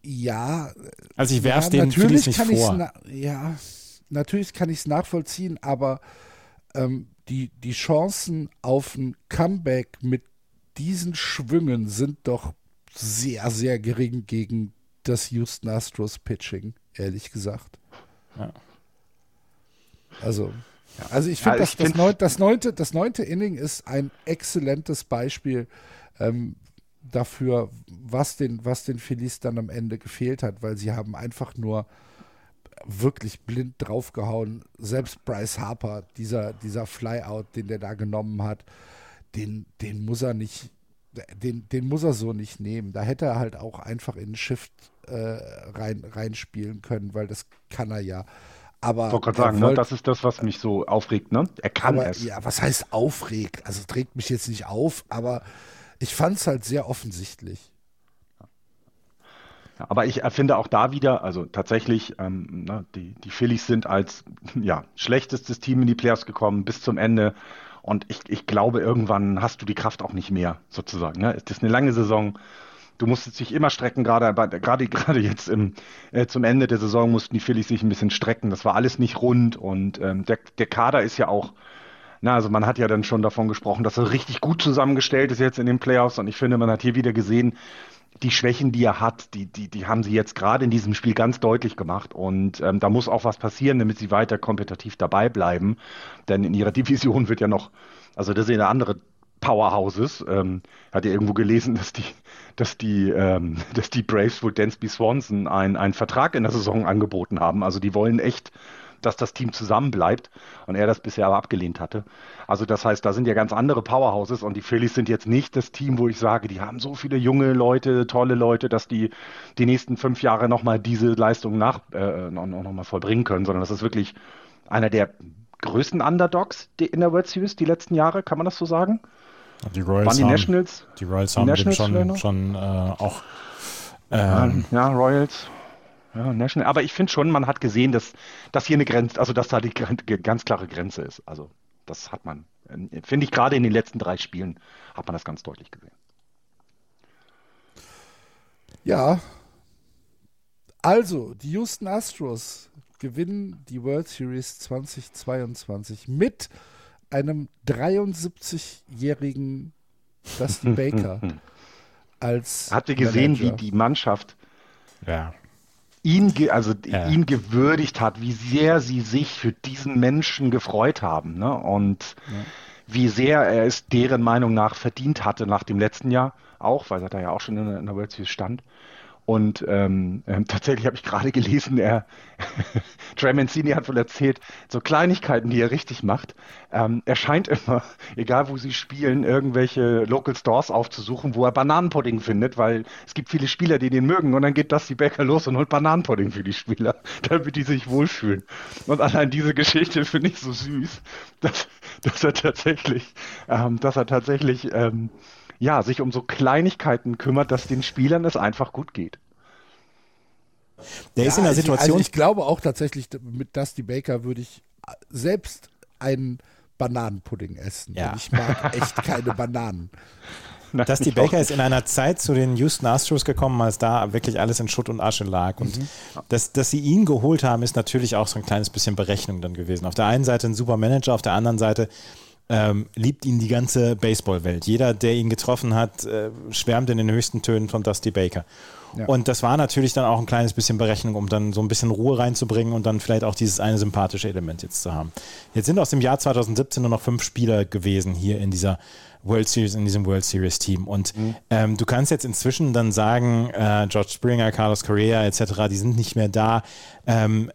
Ja. Also ich werfe ja, den natürlich nicht vor. ja, natürlich kann ich es nachvollziehen, aber ähm, die, die Chancen auf ein Comeback mit diesen Schwüngen sind doch sehr, sehr gering gegen das Houston Astros Pitching, ehrlich gesagt. Ja. Also, also ich finde, ja, das, das, neun, das, neunte, das neunte Inning ist ein exzellentes Beispiel ähm, dafür, was den, was den Phillies dann am Ende gefehlt hat, weil sie haben einfach nur wirklich blind draufgehauen. Selbst Bryce Harper, dieser, dieser Flyout, den der da genommen hat, den, den muss er nicht, den, den muss er so nicht nehmen. Da hätte er halt auch einfach in Shift äh, rein, reinspielen können, weil das kann er ja. Aber ich wollte gerade sagen, wollt, ne, das ist das, was mich so aufregt, ne? Er kann aber, es. Ja, was heißt aufregt? Also trägt mich jetzt nicht auf, aber ich fand es halt sehr offensichtlich. Aber ich finde auch da wieder, also tatsächlich, ähm, ne, die, die Phillies sind als ja, schlechtestes Team in die Playoffs gekommen bis zum Ende. Und ich, ich glaube, irgendwann hast du die Kraft auch nicht mehr, sozusagen. Ne? Es ist eine lange Saison. Du musstest dich immer strecken, gerade gerade gerade jetzt im, äh, zum Ende der Saison mussten die Phillies sich ein bisschen strecken. Das war alles nicht rund und ähm, der, der Kader ist ja auch, na, also man hat ja dann schon davon gesprochen, dass er richtig gut zusammengestellt ist jetzt in den Playoffs und ich finde, man hat hier wieder gesehen, die Schwächen, die er hat, die, die, die haben sie jetzt gerade in diesem Spiel ganz deutlich gemacht. Und ähm, da muss auch was passieren, damit sie weiter kompetitiv dabei bleiben. Denn in ihrer Division wird ja noch, also das sind ja andere Powerhouses. Ähm, hat ja irgendwo gelesen, dass die, dass die, ähm, dass die Braves wohl Dansby Swanson einen Vertrag in der Saison angeboten haben. Also die wollen echt dass das Team zusammenbleibt und er das bisher aber abgelehnt hatte. Also das heißt, da sind ja ganz andere Powerhouses und die Phillies sind jetzt nicht das Team, wo ich sage, die haben so viele junge Leute, tolle Leute, dass die die nächsten fünf Jahre nochmal diese Leistung nach, äh, noch, noch mal vollbringen können, sondern das ist wirklich einer der größten Underdogs in der World Series die letzten Jahre, kann man das so sagen? Die Royals Waren die haben, Nationals? Die Royals haben Nationals schon, schon äh, auch ähm, ja, Royals. Ja, National. Aber ich finde schon, man hat gesehen, dass, dass hier eine Grenze, also dass da die ganz klare Grenze ist. Also das hat man, äh, finde ich gerade in den letzten drei Spielen, hat man das ganz deutlich gesehen. Ja. Also, die Houston Astros gewinnen die World Series 2022 mit einem 73-jährigen Dusty Baker als. Habt ihr gesehen, Manager. wie die Mannschaft ja ihn, also ja. ihn gewürdigt hat, wie sehr sie sich für diesen Menschen gefreut haben. Ne? Und ja. wie sehr er es deren Meinung nach verdient hatte nach dem letzten Jahr auch, weil er da ja auch schon in, in der World Series stand. Und ähm, ähm, tatsächlich habe ich gerade gelesen, er Trey Mancini hat wohl erzählt, so Kleinigkeiten, die er richtig macht. Ähm, er scheint immer, egal wo sie spielen, irgendwelche Local Stores aufzusuchen, wo er Bananenpudding findet, weil es gibt viele Spieler, die den mögen. Und dann geht das die Bäcker los und holt Bananenpudding für die Spieler, damit die sich wohlfühlen. Und allein diese Geschichte finde ich so süß, dass, dass er tatsächlich, ähm, dass er tatsächlich ähm, ja, sich um so Kleinigkeiten kümmert, dass den Spielern es einfach gut geht. Der ja, ist in der Situation. Also ich glaube auch tatsächlich, mit Dusty Baker würde ich selbst einen Bananenpudding essen. Ja. ich mag echt keine Bananen. Dusty Baker ist in einer Zeit zu den Houston Astros gekommen, als da wirklich alles in Schutt und Asche lag. Und mhm. dass, dass sie ihn geholt haben, ist natürlich auch so ein kleines bisschen Berechnung dann gewesen. Auf der einen Seite ein super Manager, auf der anderen Seite ähm, liebt ihn die ganze Baseballwelt. Jeder, der ihn getroffen hat, äh, schwärmt in den höchsten Tönen von Dusty Baker. Ja. Und das war natürlich dann auch ein kleines bisschen Berechnung, um dann so ein bisschen Ruhe reinzubringen und dann vielleicht auch dieses eine sympathische Element jetzt zu haben. Jetzt sind aus dem Jahr 2017 nur noch fünf Spieler gewesen hier in dieser World Series, in diesem World Series Team. Und mhm. ähm, du kannst jetzt inzwischen dann sagen, äh, George Springer, Carlos Correa etc., die sind nicht mehr da. Ähm,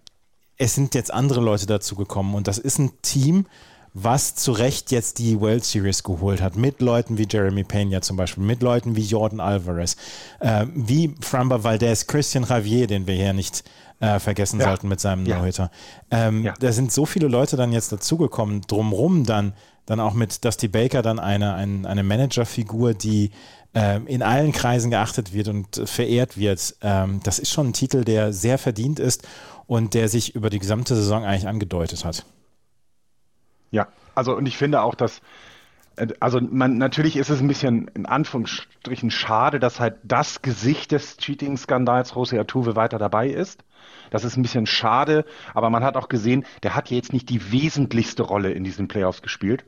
es sind jetzt andere Leute dazu gekommen und das ist ein Team, was zu Recht jetzt die World Series geholt hat, mit Leuten wie Jeremy Pena zum Beispiel, mit Leuten wie Jordan Alvarez, äh, wie Framba Valdez, Christian Javier, den wir hier nicht äh, vergessen ja. sollten mit seinem ja. No-Hitter. Ähm, ja. Da sind so viele Leute dann jetzt dazugekommen, drumrum dann, dann auch mit Dusty Baker dann eine, eine, eine Managerfigur, die ähm, in allen Kreisen geachtet wird und verehrt wird. Ähm, das ist schon ein Titel, der sehr verdient ist und der sich über die gesamte Saison eigentlich angedeutet hat. Ja, also und ich finde auch, dass äh, also man natürlich ist es ein bisschen in Anführungsstrichen schade, dass halt das Gesicht des Cheating-Skandals Jose Atuve weiter dabei ist. Das ist ein bisschen schade, aber man hat auch gesehen, der hat jetzt nicht die wesentlichste Rolle in diesen Playoffs gespielt.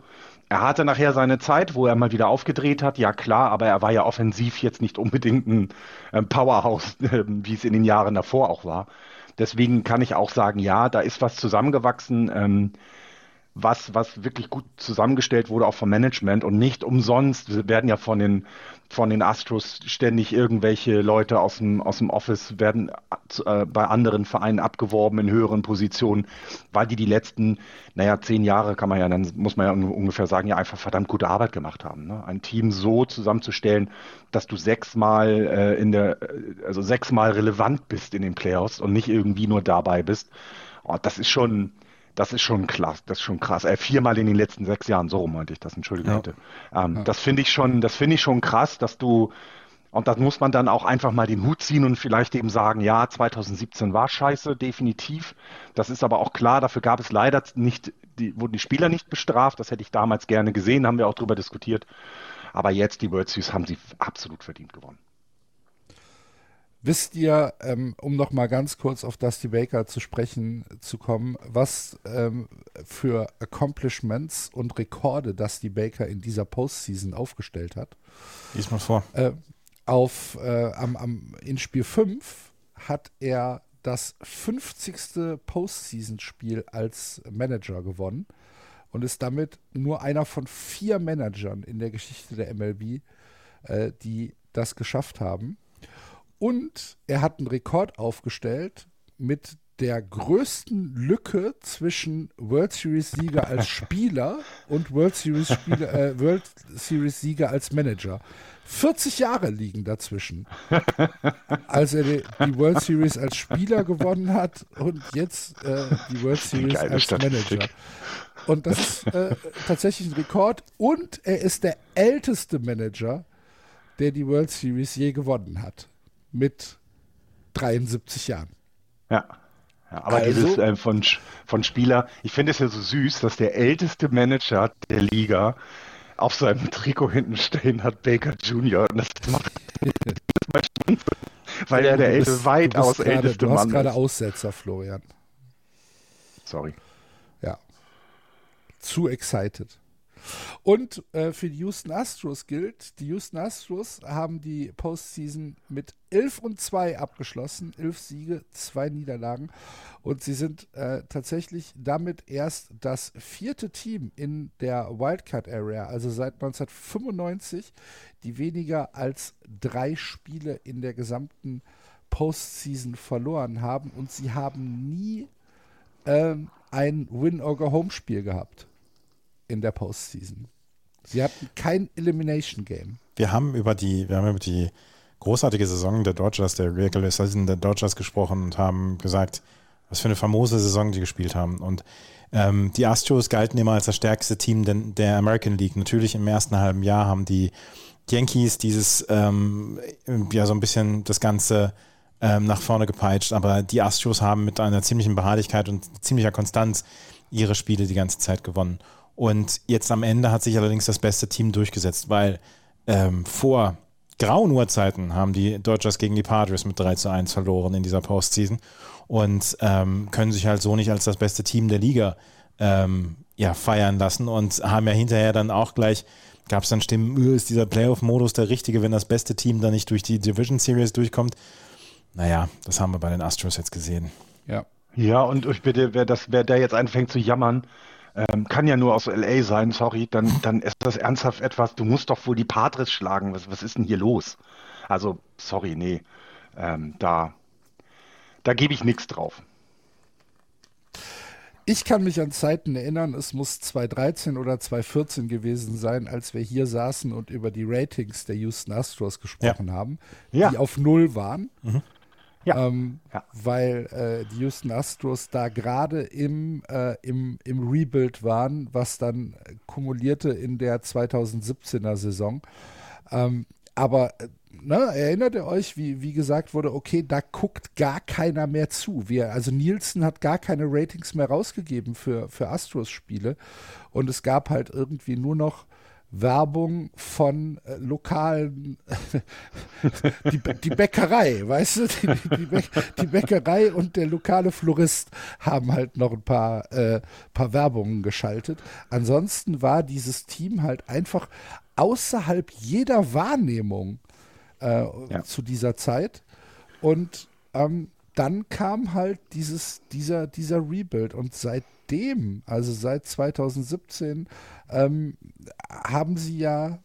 Er hatte nachher seine Zeit, wo er mal wieder aufgedreht hat, ja klar, aber er war ja offensiv jetzt nicht unbedingt ein Powerhouse, äh, wie es in den Jahren davor auch war. Deswegen kann ich auch sagen, ja, da ist was zusammengewachsen. Was, was wirklich gut zusammengestellt wurde, auch vom Management und nicht umsonst werden ja von den, von den Astros ständig irgendwelche Leute aus dem, aus dem Office werden äh, bei anderen Vereinen abgeworben in höheren Positionen, weil die die letzten, naja, zehn Jahre kann man ja, dann muss man ja ungefähr sagen, ja einfach verdammt gute Arbeit gemacht haben. Ne? Ein Team so zusammenzustellen, dass du sechsmal äh, in der, äh, also sechsmal relevant bist in den Playoffs und nicht irgendwie nur dabei bist. Oh, das ist schon, das ist schon krass, das ist schon krass. Äh, viermal in den letzten sechs Jahren, so meinte ich das, Entschuldigung ja. bitte. Ähm, ja. Das finde ich schon, das finde ich schon krass, dass du, und das muss man dann auch einfach mal den Hut ziehen und vielleicht eben sagen, ja, 2017 war scheiße, definitiv. Das ist aber auch klar, dafür gab es leider nicht, die, wurden die Spieler nicht bestraft, das hätte ich damals gerne gesehen, haben wir auch drüber diskutiert. Aber jetzt, die World Series, haben sie absolut verdient gewonnen. Wisst ihr, ähm, um noch mal ganz kurz auf Dusty Baker zu sprechen zu kommen, was ähm, für Accomplishments und Rekorde Dusty Baker in dieser Postseason aufgestellt hat? Lies mal vor. Äh, auf, äh, am, am, in Spiel 5 hat er das 50. Postseason-Spiel als Manager gewonnen und ist damit nur einer von vier Managern in der Geschichte der MLB, äh, die das geschafft haben. Und er hat einen Rekord aufgestellt mit der größten Lücke zwischen World Series Sieger als Spieler und World Series, Spieler, äh, World Series Sieger als Manager. 40 Jahre liegen dazwischen. Als er die, World Series als Spieler gewonnen hat und jetzt äh, die World Series als Statistik. Manager. Und das ist äh, tatsächlich ein Rekord. Und er ist der älteste Manager, der die World Series je gewonnen hat mit 73 Jahren. Ja. ja aber also, dieses äh, von, von Spieler, ich finde es ja so süß, dass der älteste Manager der Liga auf seinem Trikot hinten stehen hat Baker Jr. Und das macht weil er der älteste, weitaus grade, älteste Mann ist. Du hast gerade Aussetzer, Florian. Sorry. Ja. Zu excited. Und äh, für die Houston Astros gilt, die Houston Astros haben die Postseason mit 11 und 2 abgeschlossen. 11 Siege, 2 Niederlagen. Und sie sind äh, tatsächlich damit erst das vierte Team in der Wildcard-Area, also seit 1995, die weniger als drei Spiele in der gesamten Postseason verloren haben. Und sie haben nie ähm, ein Win-or-Go-Home-Spiel gehabt in der Postseason. Sie hatten kein Elimination Game. Wir haben über die, wir haben über die großartige Saison der Dodgers, der Regular Season der Dodgers gesprochen und haben gesagt, was für eine famose Saison die gespielt haben. Und ähm, die Astros galten immer als das stärkste Team der American League. Natürlich im ersten halben Jahr haben die Yankees dieses, ähm, ja, so ein bisschen das Ganze ähm, nach vorne gepeitscht, aber die Astros haben mit einer ziemlichen Beharrlichkeit und ziemlicher Konstanz ihre Spiele die ganze Zeit gewonnen. Und jetzt am Ende hat sich allerdings das beste Team durchgesetzt, weil ähm, vor grauen Uhrzeiten haben die Dodgers gegen die Padres mit 3 zu 1 verloren in dieser Postseason und ähm, können sich halt so nicht als das beste Team der Liga ähm, ja, feiern lassen und haben ja hinterher dann auch gleich, gab es dann Stimmen, äh, ist dieser Playoff-Modus der richtige, wenn das beste Team dann nicht durch die Division Series durchkommt. Naja, das haben wir bei den Astros jetzt gesehen. Ja. Ja, und ich bitte, wer, das, wer da jetzt anfängt zu jammern, ähm, kann ja nur aus LA sein, sorry, dann, dann ist das ernsthaft etwas, du musst doch wohl die Padres schlagen, was, was ist denn hier los? Also, sorry, nee, ähm, da, da gebe ich nichts drauf. Ich kann mich an Zeiten erinnern, es muss 2013 oder 2014 gewesen sein, als wir hier saßen und über die Ratings der Houston Astros gesprochen ja. haben, ja. die auf Null waren. Mhm. Ja. Ähm, ja. Weil äh, die Houston Astros da gerade im, äh, im, im Rebuild waren, was dann kumulierte in der 2017er Saison. Ähm, aber äh, ne, erinnert ihr euch, wie, wie gesagt wurde, okay, da guckt gar keiner mehr zu. Wir, also Nielsen hat gar keine Ratings mehr rausgegeben für, für Astros-Spiele. Und es gab halt irgendwie nur noch Werbung von äh, lokalen, die, die, Bäckerei, weißt du, die, die, Bä die, Bäckerei und der lokale Florist haben halt noch ein paar, äh, paar Werbungen geschaltet. Ansonsten war dieses Team halt einfach außerhalb jeder Wahrnehmung äh, ja. zu dieser Zeit. Und ähm, dann kam halt dieses, dieser, dieser Rebuild und seitdem, also seit 2017, ähm, haben sie ja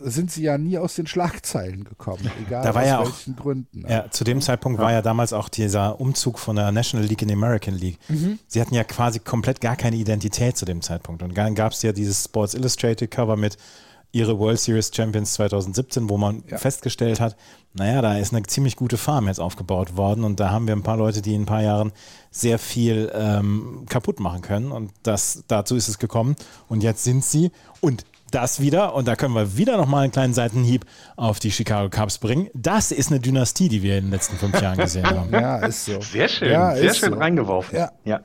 sind sie ja nie aus den Schlagzeilen gekommen, egal da war aus ja welchen auch, Gründen. Ja, zu dem Zeitpunkt ja. war ja damals auch dieser Umzug von der National League in die American League. Mhm. Sie hatten ja quasi komplett gar keine Identität zu dem Zeitpunkt. Und dann gab es ja dieses Sports Illustrated Cover mit ihre World Series Champions 2017, wo man ja. festgestellt hat, naja, da ist eine ziemlich gute Farm jetzt aufgebaut worden und da haben wir ein paar Leute, die in ein paar Jahren sehr viel ähm, kaputt machen können und das, dazu ist es gekommen und jetzt sind sie und das wieder, und da können wir wieder nochmal einen kleinen Seitenhieb auf die Chicago Cubs bringen. Das ist eine Dynastie, die wir in den letzten fünf Jahren gesehen haben. Ja, ist so. Sehr schön, ja, sehr schön so. reingeworfen. Ja. ja.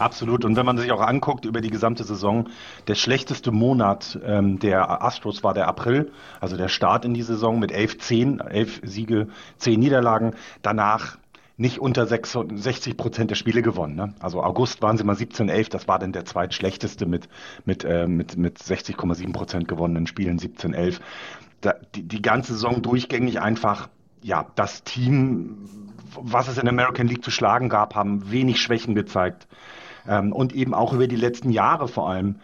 Absolut. Und wenn man sich auch anguckt über die gesamte Saison, der schlechteste Monat ähm, der Astros war der April, also der Start in die Saison mit 11, 10, 11 Siege, 10 Niederlagen. Danach nicht unter 60 Prozent der Spiele gewonnen. Ne? Also August waren sie mal 17, 11, das war dann der zweitschlechteste mit, mit, äh, mit, mit 60,7 Prozent gewonnenen Spielen, 17, 11. Da, die, die ganze Saison durchgängig einfach, ja, das Team, was es in der American League zu schlagen gab, haben wenig Schwächen gezeigt ähm, und eben auch über die letzten Jahre vor allem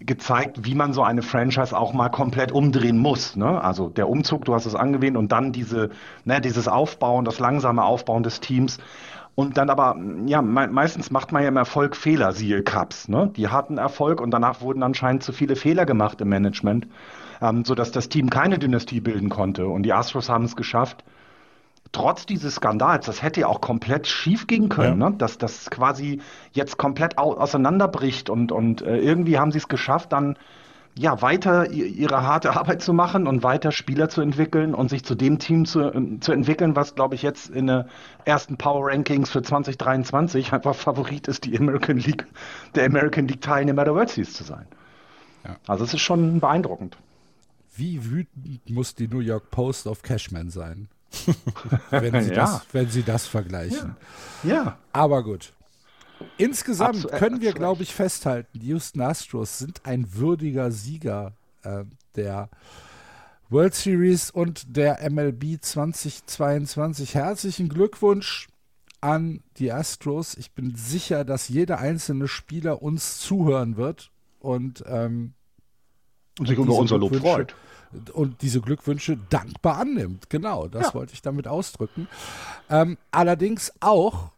gezeigt, wie man so eine Franchise auch mal komplett umdrehen muss. Ne? Also der Umzug, du hast es angewähnt, und dann diese, ne, dieses Aufbauen, das langsame Aufbauen des Teams. Und dann aber, ja, me meistens macht man ja im Erfolg Fehler, siehe Cups. Ne? Die hatten Erfolg und danach wurden anscheinend zu viele Fehler gemacht im Management, ähm, sodass das Team keine Dynastie bilden konnte. Und die Astros haben es geschafft, trotz dieses Skandals, das hätte ja auch komplett schief gehen können, ja. ne? dass das quasi jetzt komplett au auseinanderbricht und, und äh, irgendwie haben sie es geschafft, dann ja weiter ihre harte Arbeit zu machen und weiter Spieler zu entwickeln und sich zu dem Team zu, äh, zu entwickeln, was glaube ich jetzt in der ersten Power Rankings für 2023 einfach Favorit ist, die American League, der American League Teilnehmer der World Series zu sein. Ja. Also es ist schon beeindruckend. Wie wütend muss die New York Post auf Cashman sein? wenn, sie ja. das, wenn sie das vergleichen. Ja. ja. Aber gut. Insgesamt Absu können wir, glaube ich, festhalten, die Houston Astros sind ein würdiger Sieger äh, der World Series und der MLB 2022. Herzlichen Glückwunsch an die Astros. Ich bin sicher, dass jeder einzelne Spieler uns zuhören wird und, ähm, und sich über unser Lob freut und diese Glückwünsche dankbar annimmt. Genau, das ja. wollte ich damit ausdrücken. Ähm, allerdings auch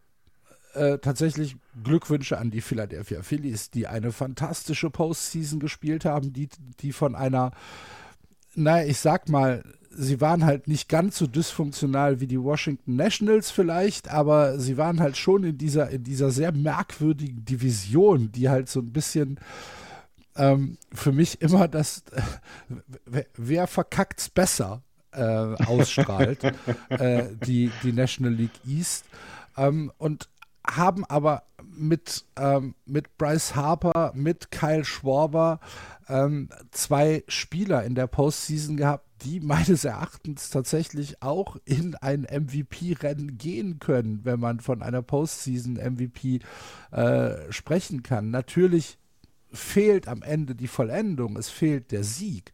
äh, tatsächlich Glückwünsche an die Philadelphia Phillies, die eine fantastische Postseason gespielt haben, die, die von einer, naja, ich sag mal, sie waren halt nicht ganz so dysfunktional wie die Washington Nationals vielleicht, aber sie waren halt schon in dieser, in dieser sehr merkwürdigen Division, die halt so ein bisschen ähm, für mich immer das, äh, wer verkackt's besser äh, ausstrahlt, äh, die, die National League East. Ähm, und haben aber mit, ähm, mit Bryce Harper, mit Kyle Schwarber ähm, zwei Spieler in der Postseason gehabt, die meines Erachtens tatsächlich auch in ein MVP-Rennen gehen können, wenn man von einer Postseason-MVP äh, sprechen kann. Natürlich fehlt am Ende die Vollendung, es fehlt der Sieg.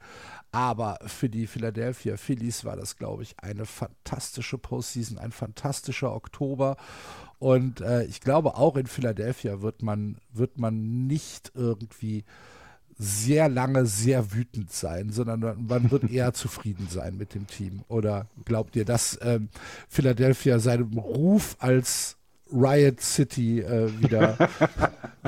Aber für die Philadelphia Phillies war das, glaube ich, eine fantastische Postseason, ein fantastischer Oktober. Und äh, ich glaube, auch in Philadelphia wird man, wird man nicht irgendwie sehr lange sehr wütend sein, sondern man wird eher zufrieden sein mit dem Team. Oder glaubt ihr, dass ähm, Philadelphia seinem Ruf als Riot City äh, wieder.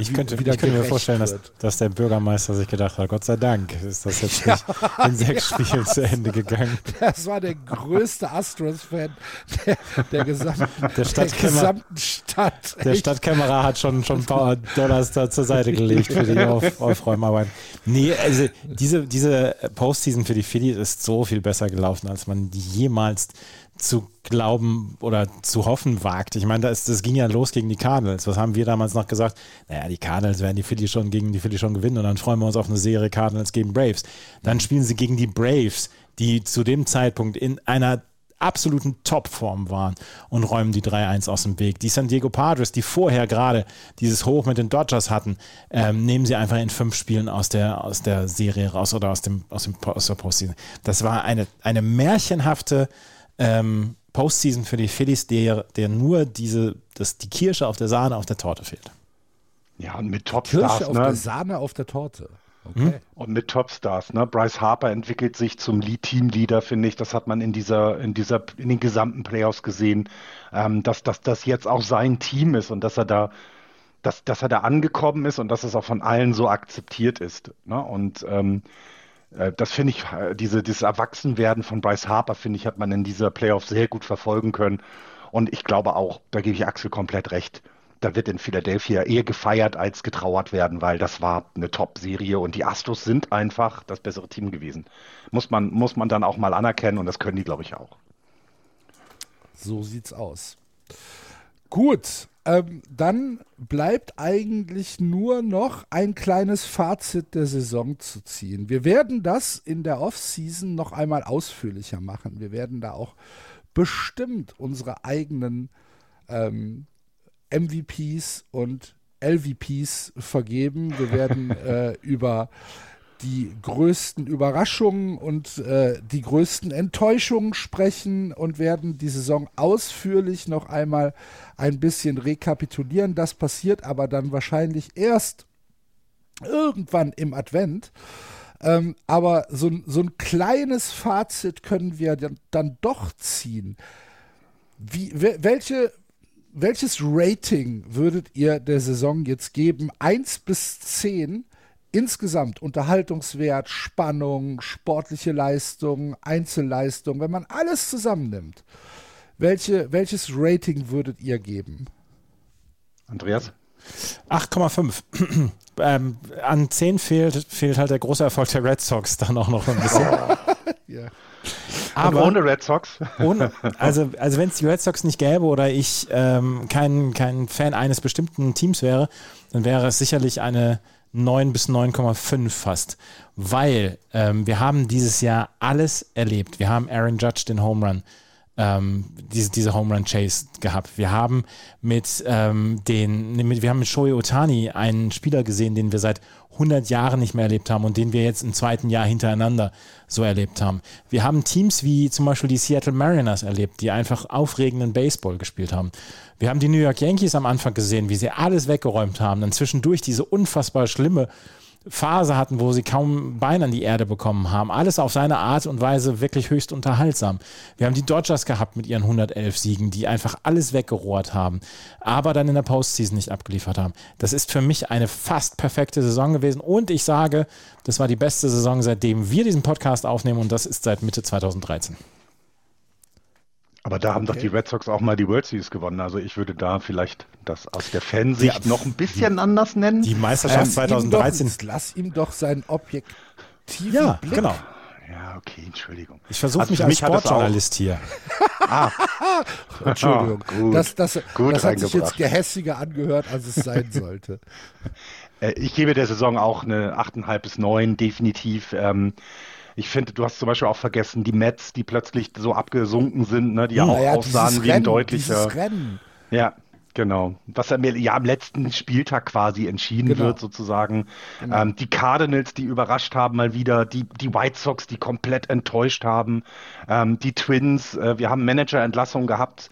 Ich könnte, wieder ich könnte mir vorstellen, dass, dass, der Bürgermeister sich gedacht hat: Gott sei Dank ist das jetzt nicht ja. in sechs Spielen zu Ende gegangen. Das war der größte Astros-Fan der, der, gesamten, der, der gesamten Stadt. Der Stadtkämmerer hat schon, schon ein paar Dollars da zur Seite gelegt für die Auf, Aufräumarbeiten. Nee, also diese, diese Postseason für die Phillies ist so viel besser gelaufen, als man jemals zu glauben oder zu hoffen wagt. Ich meine, das, das ging ja los gegen die Cardinals. Was haben wir damals noch gesagt? Naja, die Cardinals werden die Philly schon gegen die Philly schon gewinnen und dann freuen wir uns auf eine Serie Cardinals gegen Braves. Dann spielen sie gegen die Braves, die zu dem Zeitpunkt in einer absoluten Topform waren und räumen die 3-1 aus dem Weg. Die San Diego Padres, die vorher gerade dieses Hoch mit den Dodgers hatten, ähm, nehmen sie einfach in fünf Spielen aus der, aus der Serie raus oder aus, dem, aus, dem, aus der Postseason. Das war eine, eine märchenhafte ähm, Postseason für die Phillies, der, der nur diese, das, die Kirsche auf der Sahne auf der Torte fehlt. Ja, und mit Topstars. Kirsche auf ne? der Sahne auf der Torte. Okay. Hm? Und mit Topstars, ne? Bryce Harper entwickelt sich zum Lead-Team-Leader, finde ich. Das hat man in dieser, in dieser, in den gesamten Playoffs gesehen, ähm, dass, dass das jetzt auch sein Team ist und dass er da, dass, dass er da angekommen ist und dass es auch von allen so akzeptiert ist. Ne? Und ähm, äh, das finde ich, äh, diese, dieses Erwachsenwerden von Bryce Harper, finde ich, hat man in dieser Playoff sehr gut verfolgen können. Und ich glaube auch, da gebe ich Axel komplett recht, da wird in Philadelphia eher gefeiert als getrauert werden, weil das war eine Top-Serie und die Astros sind einfach das bessere Team gewesen. Muss man, muss man dann auch mal anerkennen und das können die, glaube ich, auch. So sieht's aus. Gut, ähm, dann bleibt eigentlich nur noch ein kleines Fazit der Saison zu ziehen. Wir werden das in der Offseason noch einmal ausführlicher machen. Wir werden da auch bestimmt unsere eigenen ähm, MVPs und LVPs vergeben. Wir werden äh, über die größten Überraschungen und äh, die größten Enttäuschungen sprechen und werden die Saison ausführlich noch einmal ein bisschen rekapitulieren. Das passiert aber dann wahrscheinlich erst irgendwann im Advent. Ähm, aber so, so ein kleines Fazit können wir dann, doch ziehen. Wie, welche, welches Rating würdet ihr der Saison jetzt geben? Eins bis zehn insgesamt Unterhaltungswert, Spannung, sportliche Leistung, Einzelleistung, wenn man alles zusammennimmt, welche, welches Rating würdet ihr geben? Andreas? 8,5. ähm, an 10 fehlt, fehlt halt der große Erfolg der Red Sox dann auch noch ein bisschen. ja. Aber Und ohne Red Sox? Ohne, also also wenn es die Red Sox nicht gäbe oder ich ähm, kein, kein Fan eines bestimmten Teams wäre, dann wäre es sicherlich eine 9 bis 9,5 fast, weil ähm, wir haben dieses Jahr alles erlebt. Wir haben Aaron Judge den Home Run, ähm, diese, diese Home Run Chase gehabt. Wir haben mit ähm, den, wir haben mit Shohei Otani einen Spieler gesehen, den wir seit 100 Jahren nicht mehr erlebt haben und den wir jetzt im zweiten Jahr hintereinander so erlebt haben. Wir haben Teams wie zum Beispiel die Seattle Mariners erlebt, die einfach aufregenden Baseball gespielt haben. Wir haben die New York Yankees am Anfang gesehen, wie sie alles weggeräumt haben, dann zwischendurch diese unfassbar schlimme Phase hatten, wo sie kaum Bein an die Erde bekommen haben. Alles auf seine Art und Weise wirklich höchst unterhaltsam. Wir haben die Dodgers gehabt mit ihren 111 Siegen, die einfach alles weggerohrt haben, aber dann in der Postseason nicht abgeliefert haben. Das ist für mich eine fast perfekte Saison gewesen und ich sage, das war die beste Saison, seitdem wir diesen Podcast aufnehmen und das ist seit Mitte 2013. Aber da haben okay. doch die Red Sox auch mal die World Series gewonnen. Also ich würde da vielleicht das aus der Fansicht ja, noch ein bisschen die, anders nennen. Die Meisterschaft ähm, 2013. Ihm doch, lass ihm doch seinen objektiven ja, Blick. genau. Ja, okay, Entschuldigung. Ich versuche also mich als Sportjournalist hier. ah. Entschuldigung. gut, das das, gut das hat sich jetzt gehässiger angehört, als es sein sollte. Äh, ich gebe der Saison auch eine 8,5 bis 9, definitiv. Ähm, ich finde, du hast zum Beispiel auch vergessen, die Mets, die plötzlich so abgesunken sind, ne, die ja auch ja, aussahen wie ein deutlicher. Rennen. Ja, Genau. Was er mir ja am letzten Spieltag quasi entschieden genau. wird, sozusagen. Genau. Ähm, die Cardinals, die überrascht haben mal wieder, die, die White Sox, die komplett enttäuscht haben, ähm, die Twins, äh, wir haben Managerentlassungen gehabt,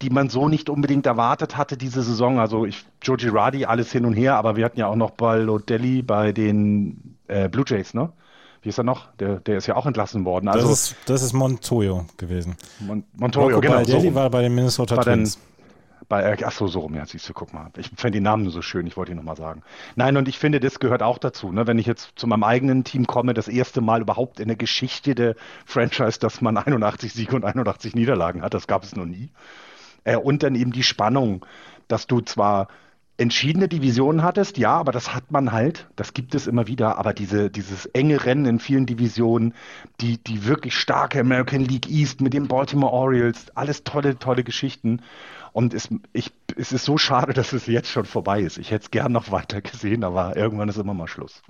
die man so nicht unbedingt erwartet hatte diese Saison. Also ich, Joe Girardi, alles hin und her, aber wir hatten ja auch noch Balotelli bei den äh, Blue Jays, ne? Wie ist er noch? Der, der ist ja auch entlassen worden. Also, das, ist, das ist Montoyo gewesen. Mon Montoyo, genau. Balotelli so. war bei den Minnesota Twins. Dann, bei, äh, ach so, so rum, ja, siehst du, guck mal. Ich fände die Namen nur so schön, ich wollte ihn nochmal sagen. Nein, und ich finde, das gehört auch dazu, ne? wenn ich jetzt zu meinem eigenen Team komme, das erste Mal überhaupt in der Geschichte der Franchise, dass man 81 Siege und 81 Niederlagen hat, das gab es noch nie. Äh, und dann eben die Spannung, dass du zwar entschiedene Divisionen hattest, ja, aber das hat man halt, das gibt es immer wieder, aber diese, dieses enge Rennen in vielen Divisionen, die, die wirklich starke American League East mit den Baltimore Orioles, alles tolle, tolle Geschichten. Und es, ich, es ist so schade, dass es jetzt schon vorbei ist. Ich hätte es gern noch weiter gesehen, aber irgendwann ist immer mal Schluss.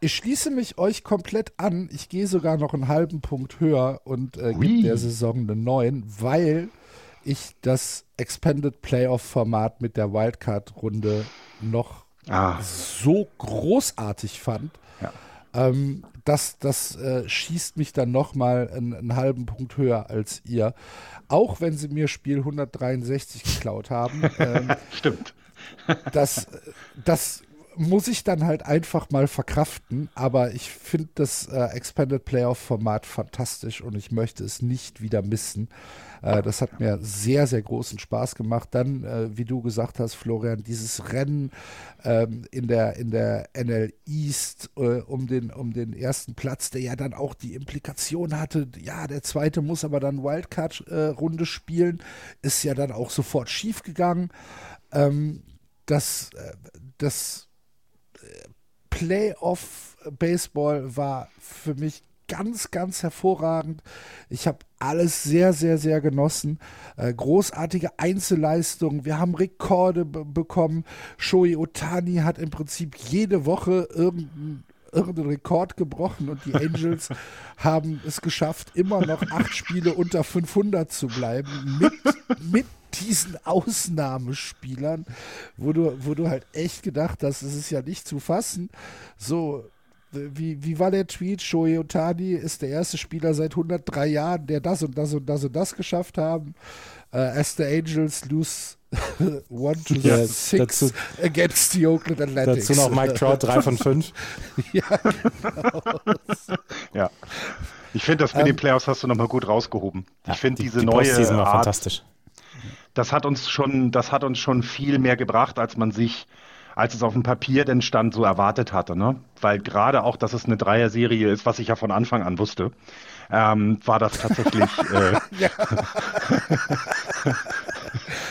Ich schließe mich euch komplett an. Ich gehe sogar noch einen halben Punkt höher und äh, gebe der Saison eine 9, weil ich das Expanded Playoff-Format mit der Wildcard-Runde noch ah. so großartig fand. Ja. Ähm, das das äh, schießt mich dann nochmal einen, einen halben Punkt höher als ihr auch wenn sie mir Spiel 163 geklaut haben. Ähm, Stimmt. das, das muss ich dann halt einfach mal verkraften, aber ich finde das äh, Expanded Playoff Format fantastisch und ich möchte es nicht wieder missen. Äh, das hat mir sehr, sehr großen Spaß gemacht. Dann, äh, wie du gesagt hast, Florian, dieses Rennen ähm, in, der, in der NL East äh, um, den, um den ersten Platz, der ja dann auch die Implikation hatte, ja, der zweite muss aber dann Wildcard-Runde spielen, ist ja dann auch sofort schief gegangen. Ähm, das, äh, das Playoff Baseball war für mich ganz, ganz hervorragend. Ich habe alles sehr, sehr, sehr genossen. Äh, großartige Einzelleistungen. Wir haben Rekorde bekommen. Shoei Otani hat im Prinzip jede Woche irgendeinen irgendeinen Rekord gebrochen und die Angels haben es geschafft, immer noch acht Spiele unter 500 zu bleiben mit, mit diesen Ausnahmespielern, wo du, wo du halt echt gedacht hast, es ist ja nicht zu fassen. So, wie, wie war der Tweet? Shohei Otani ist der erste Spieler seit 103 Jahren, der das und das und das und das geschafft haben. Uh, as the Angels lose one to ja, six dazu, against the Oakland Athletics. Dazu noch Mike Trout 3 von 5. ja, genau. ja. Ich finde, das mit um, den ähm, Playoffs hast du nochmal gut rausgehoben. Ich finde diese die neue Art, fantastisch das hat uns schon, das hat uns schon viel mehr gebracht, als man sich, als es auf dem Papier denn stand, so erwartet hatte. Ne? Weil gerade auch, dass es eine Dreier-Serie ist, was ich ja von Anfang an wusste, ähm, war das tatsächlich, äh,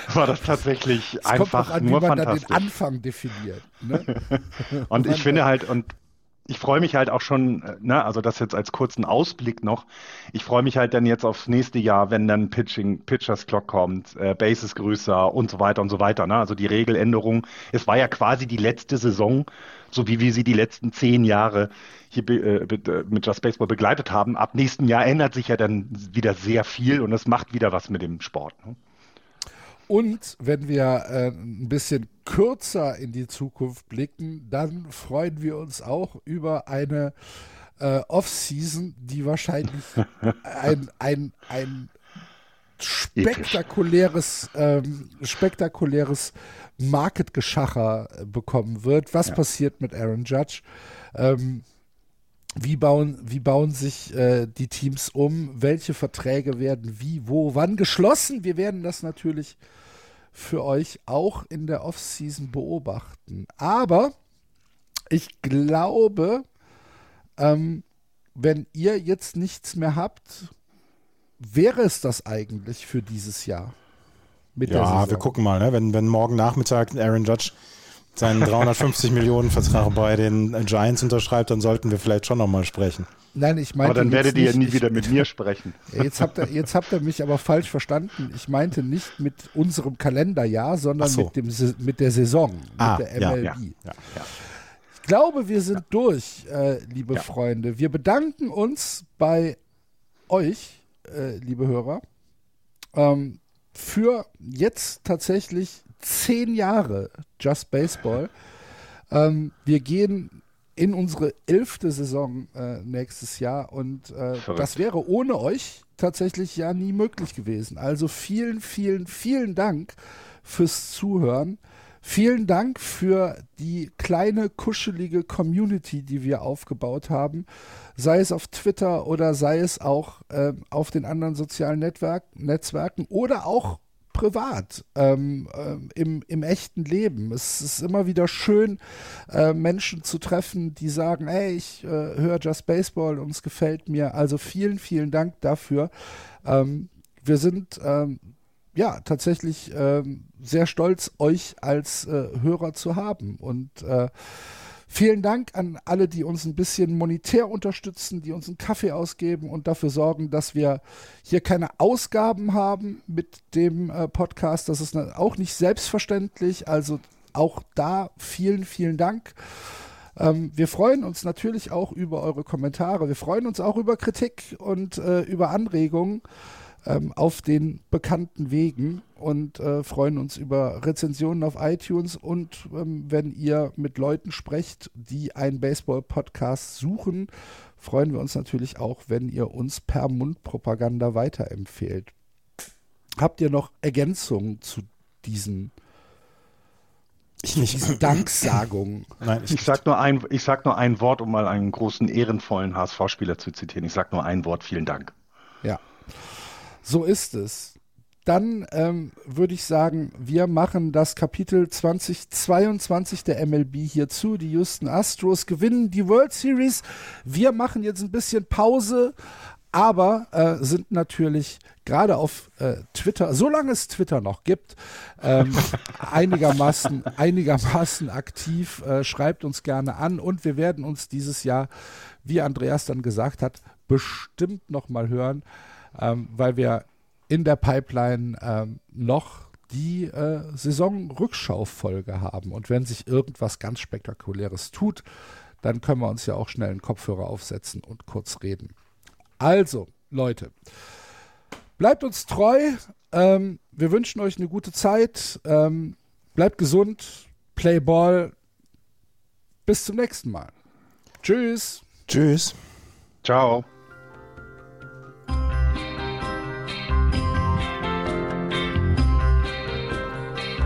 war das tatsächlich es einfach an, nur wie man fantastisch. den Anfang definiert. Ne? und ich finde halt, und ich freue mich halt auch schon, äh, ne, also das jetzt als kurzen Ausblick noch. Ich freue mich halt dann jetzt aufs nächste Jahr, wenn dann Pitching, Pitchers Clock kommt, äh, Bases größer und so weiter und so weiter. Ne? Also die Regeländerung. Es war ja quasi die letzte Saison, so wie wir sie die letzten zehn Jahre hier äh, mit, äh, mit Just Baseball begleitet haben. Ab nächsten Jahr ändert sich ja dann wieder sehr viel und es macht wieder was mit dem Sport. Ne? Und wenn wir äh, ein bisschen kürzer in die Zukunft blicken, dann freuen wir uns auch über eine äh, Off-Season, die wahrscheinlich ein, ein, ein spektakuläres, ähm, spektakuläres Market-Geschacher bekommen wird. Was ja. passiert mit Aaron Judge? Ähm, wie bauen, wie bauen sich äh, die Teams um? Welche Verträge werden wie, wo, wann geschlossen? Wir werden das natürlich für euch auch in der Offseason beobachten. Aber ich glaube, ähm, wenn ihr jetzt nichts mehr habt, wäre es das eigentlich für dieses Jahr? ja, wir gucken mal, ne? wenn, wenn morgen Nachmittag Aaron Judge seinen 350 Millionen Vertrag bei den Giants unterschreibt, dann sollten wir vielleicht schon nochmal sprechen. Nein, ich meinte. Aber dann werdet ihr nicht, nie ich, wieder mit mir sprechen. Jetzt habt, ihr, jetzt habt ihr mich aber falsch verstanden. Ich meinte nicht mit unserem Kalenderjahr, sondern so. mit, dem, mit der Saison, Ah, mit der ja, MLB. Ja, ja, ja. Ich glaube, wir sind durch, äh, liebe Freunde. Wir bedanken uns bei euch, äh, liebe Hörer, ähm, für jetzt tatsächlich zehn Jahre Just Baseball. Ähm, wir gehen in unsere elfte Saison äh, nächstes Jahr und äh, das wäre ohne euch tatsächlich ja nie möglich gewesen. Also vielen, vielen, vielen Dank fürs Zuhören. Vielen Dank für die kleine, kuschelige Community, die wir aufgebaut haben. Sei es auf Twitter oder sei es auch ähm, auf den anderen sozialen Netzwerk Netzwerken oder auch privat, ähm, ähm, im, im echten Leben. Es ist immer wieder schön, äh, Menschen zu treffen, die sagen, hey, ich äh, höre Just Baseball und es gefällt mir. Also vielen, vielen Dank dafür. Ähm, wir sind ähm, ja tatsächlich ähm, sehr stolz, euch als äh, Hörer zu haben. Und äh, vielen Dank an alle, die uns ein bisschen monetär unterstützen, die uns einen Kaffee ausgeben und dafür sorgen, dass wir hier keine Ausgaben haben mit dem äh, Podcast. Das ist ne, auch nicht selbstverständlich. Also auch da vielen, vielen Dank. Ähm, wir freuen uns natürlich auch über eure Kommentare. Wir freuen uns auch über Kritik und äh, über Anregungen ähm, auf den bekannten Wegen und äh, freuen uns über Rezensionen auf iTunes und ähm, wenn ihr mit Leuten sprecht, die einen Baseball-Podcast suchen, freuen wir uns natürlich auch, wenn ihr uns per Mundpropaganda weiterempfehlt. Habt ihr noch Ergänzungen zu diesen, Ich nicht. diesen Danksagungen? Nein, ich, Ich sag, nur ein, ich sag nur ein Wort, um mal einen großen, ehrenvollen HSV-Spieler zu zitieren. Ich sag nur ein Wort, vielen Dank. Ja, so ist es. Dann ähm, würde ich sagen, wir machen das Kapitel 2022 der MLB hier zu. Die Houston Astros gewinnen die World Series. Wir machen jetzt ein bisschen Pause, aber äh, sind natürlich gerade auf äh, Twitter, solange es Twitter noch gibt, ähm, einigermaßen, einigermaßen aktiv. Äh, schreibt uns gerne an und wir werden uns dieses Jahr, wie Andreas dann gesagt hat, bestimmt noch mal hören, ähm, weil wir in der Pipeline ähm, noch die äh, Saisonrückschau-Folge haben. Und wenn sich irgendwas ganz Spektakuläres tut, dann können wir uns ja auch schnell einen Kopfhörer aufsetzen und kurz reden. Also, Leute, bleibt uns treu. Ähm, wir wünschen euch eine gute Zeit. Ähm, bleibt gesund. Play Ball. Bis zum nächsten Mal. Tschüss. tschüss. Ciao.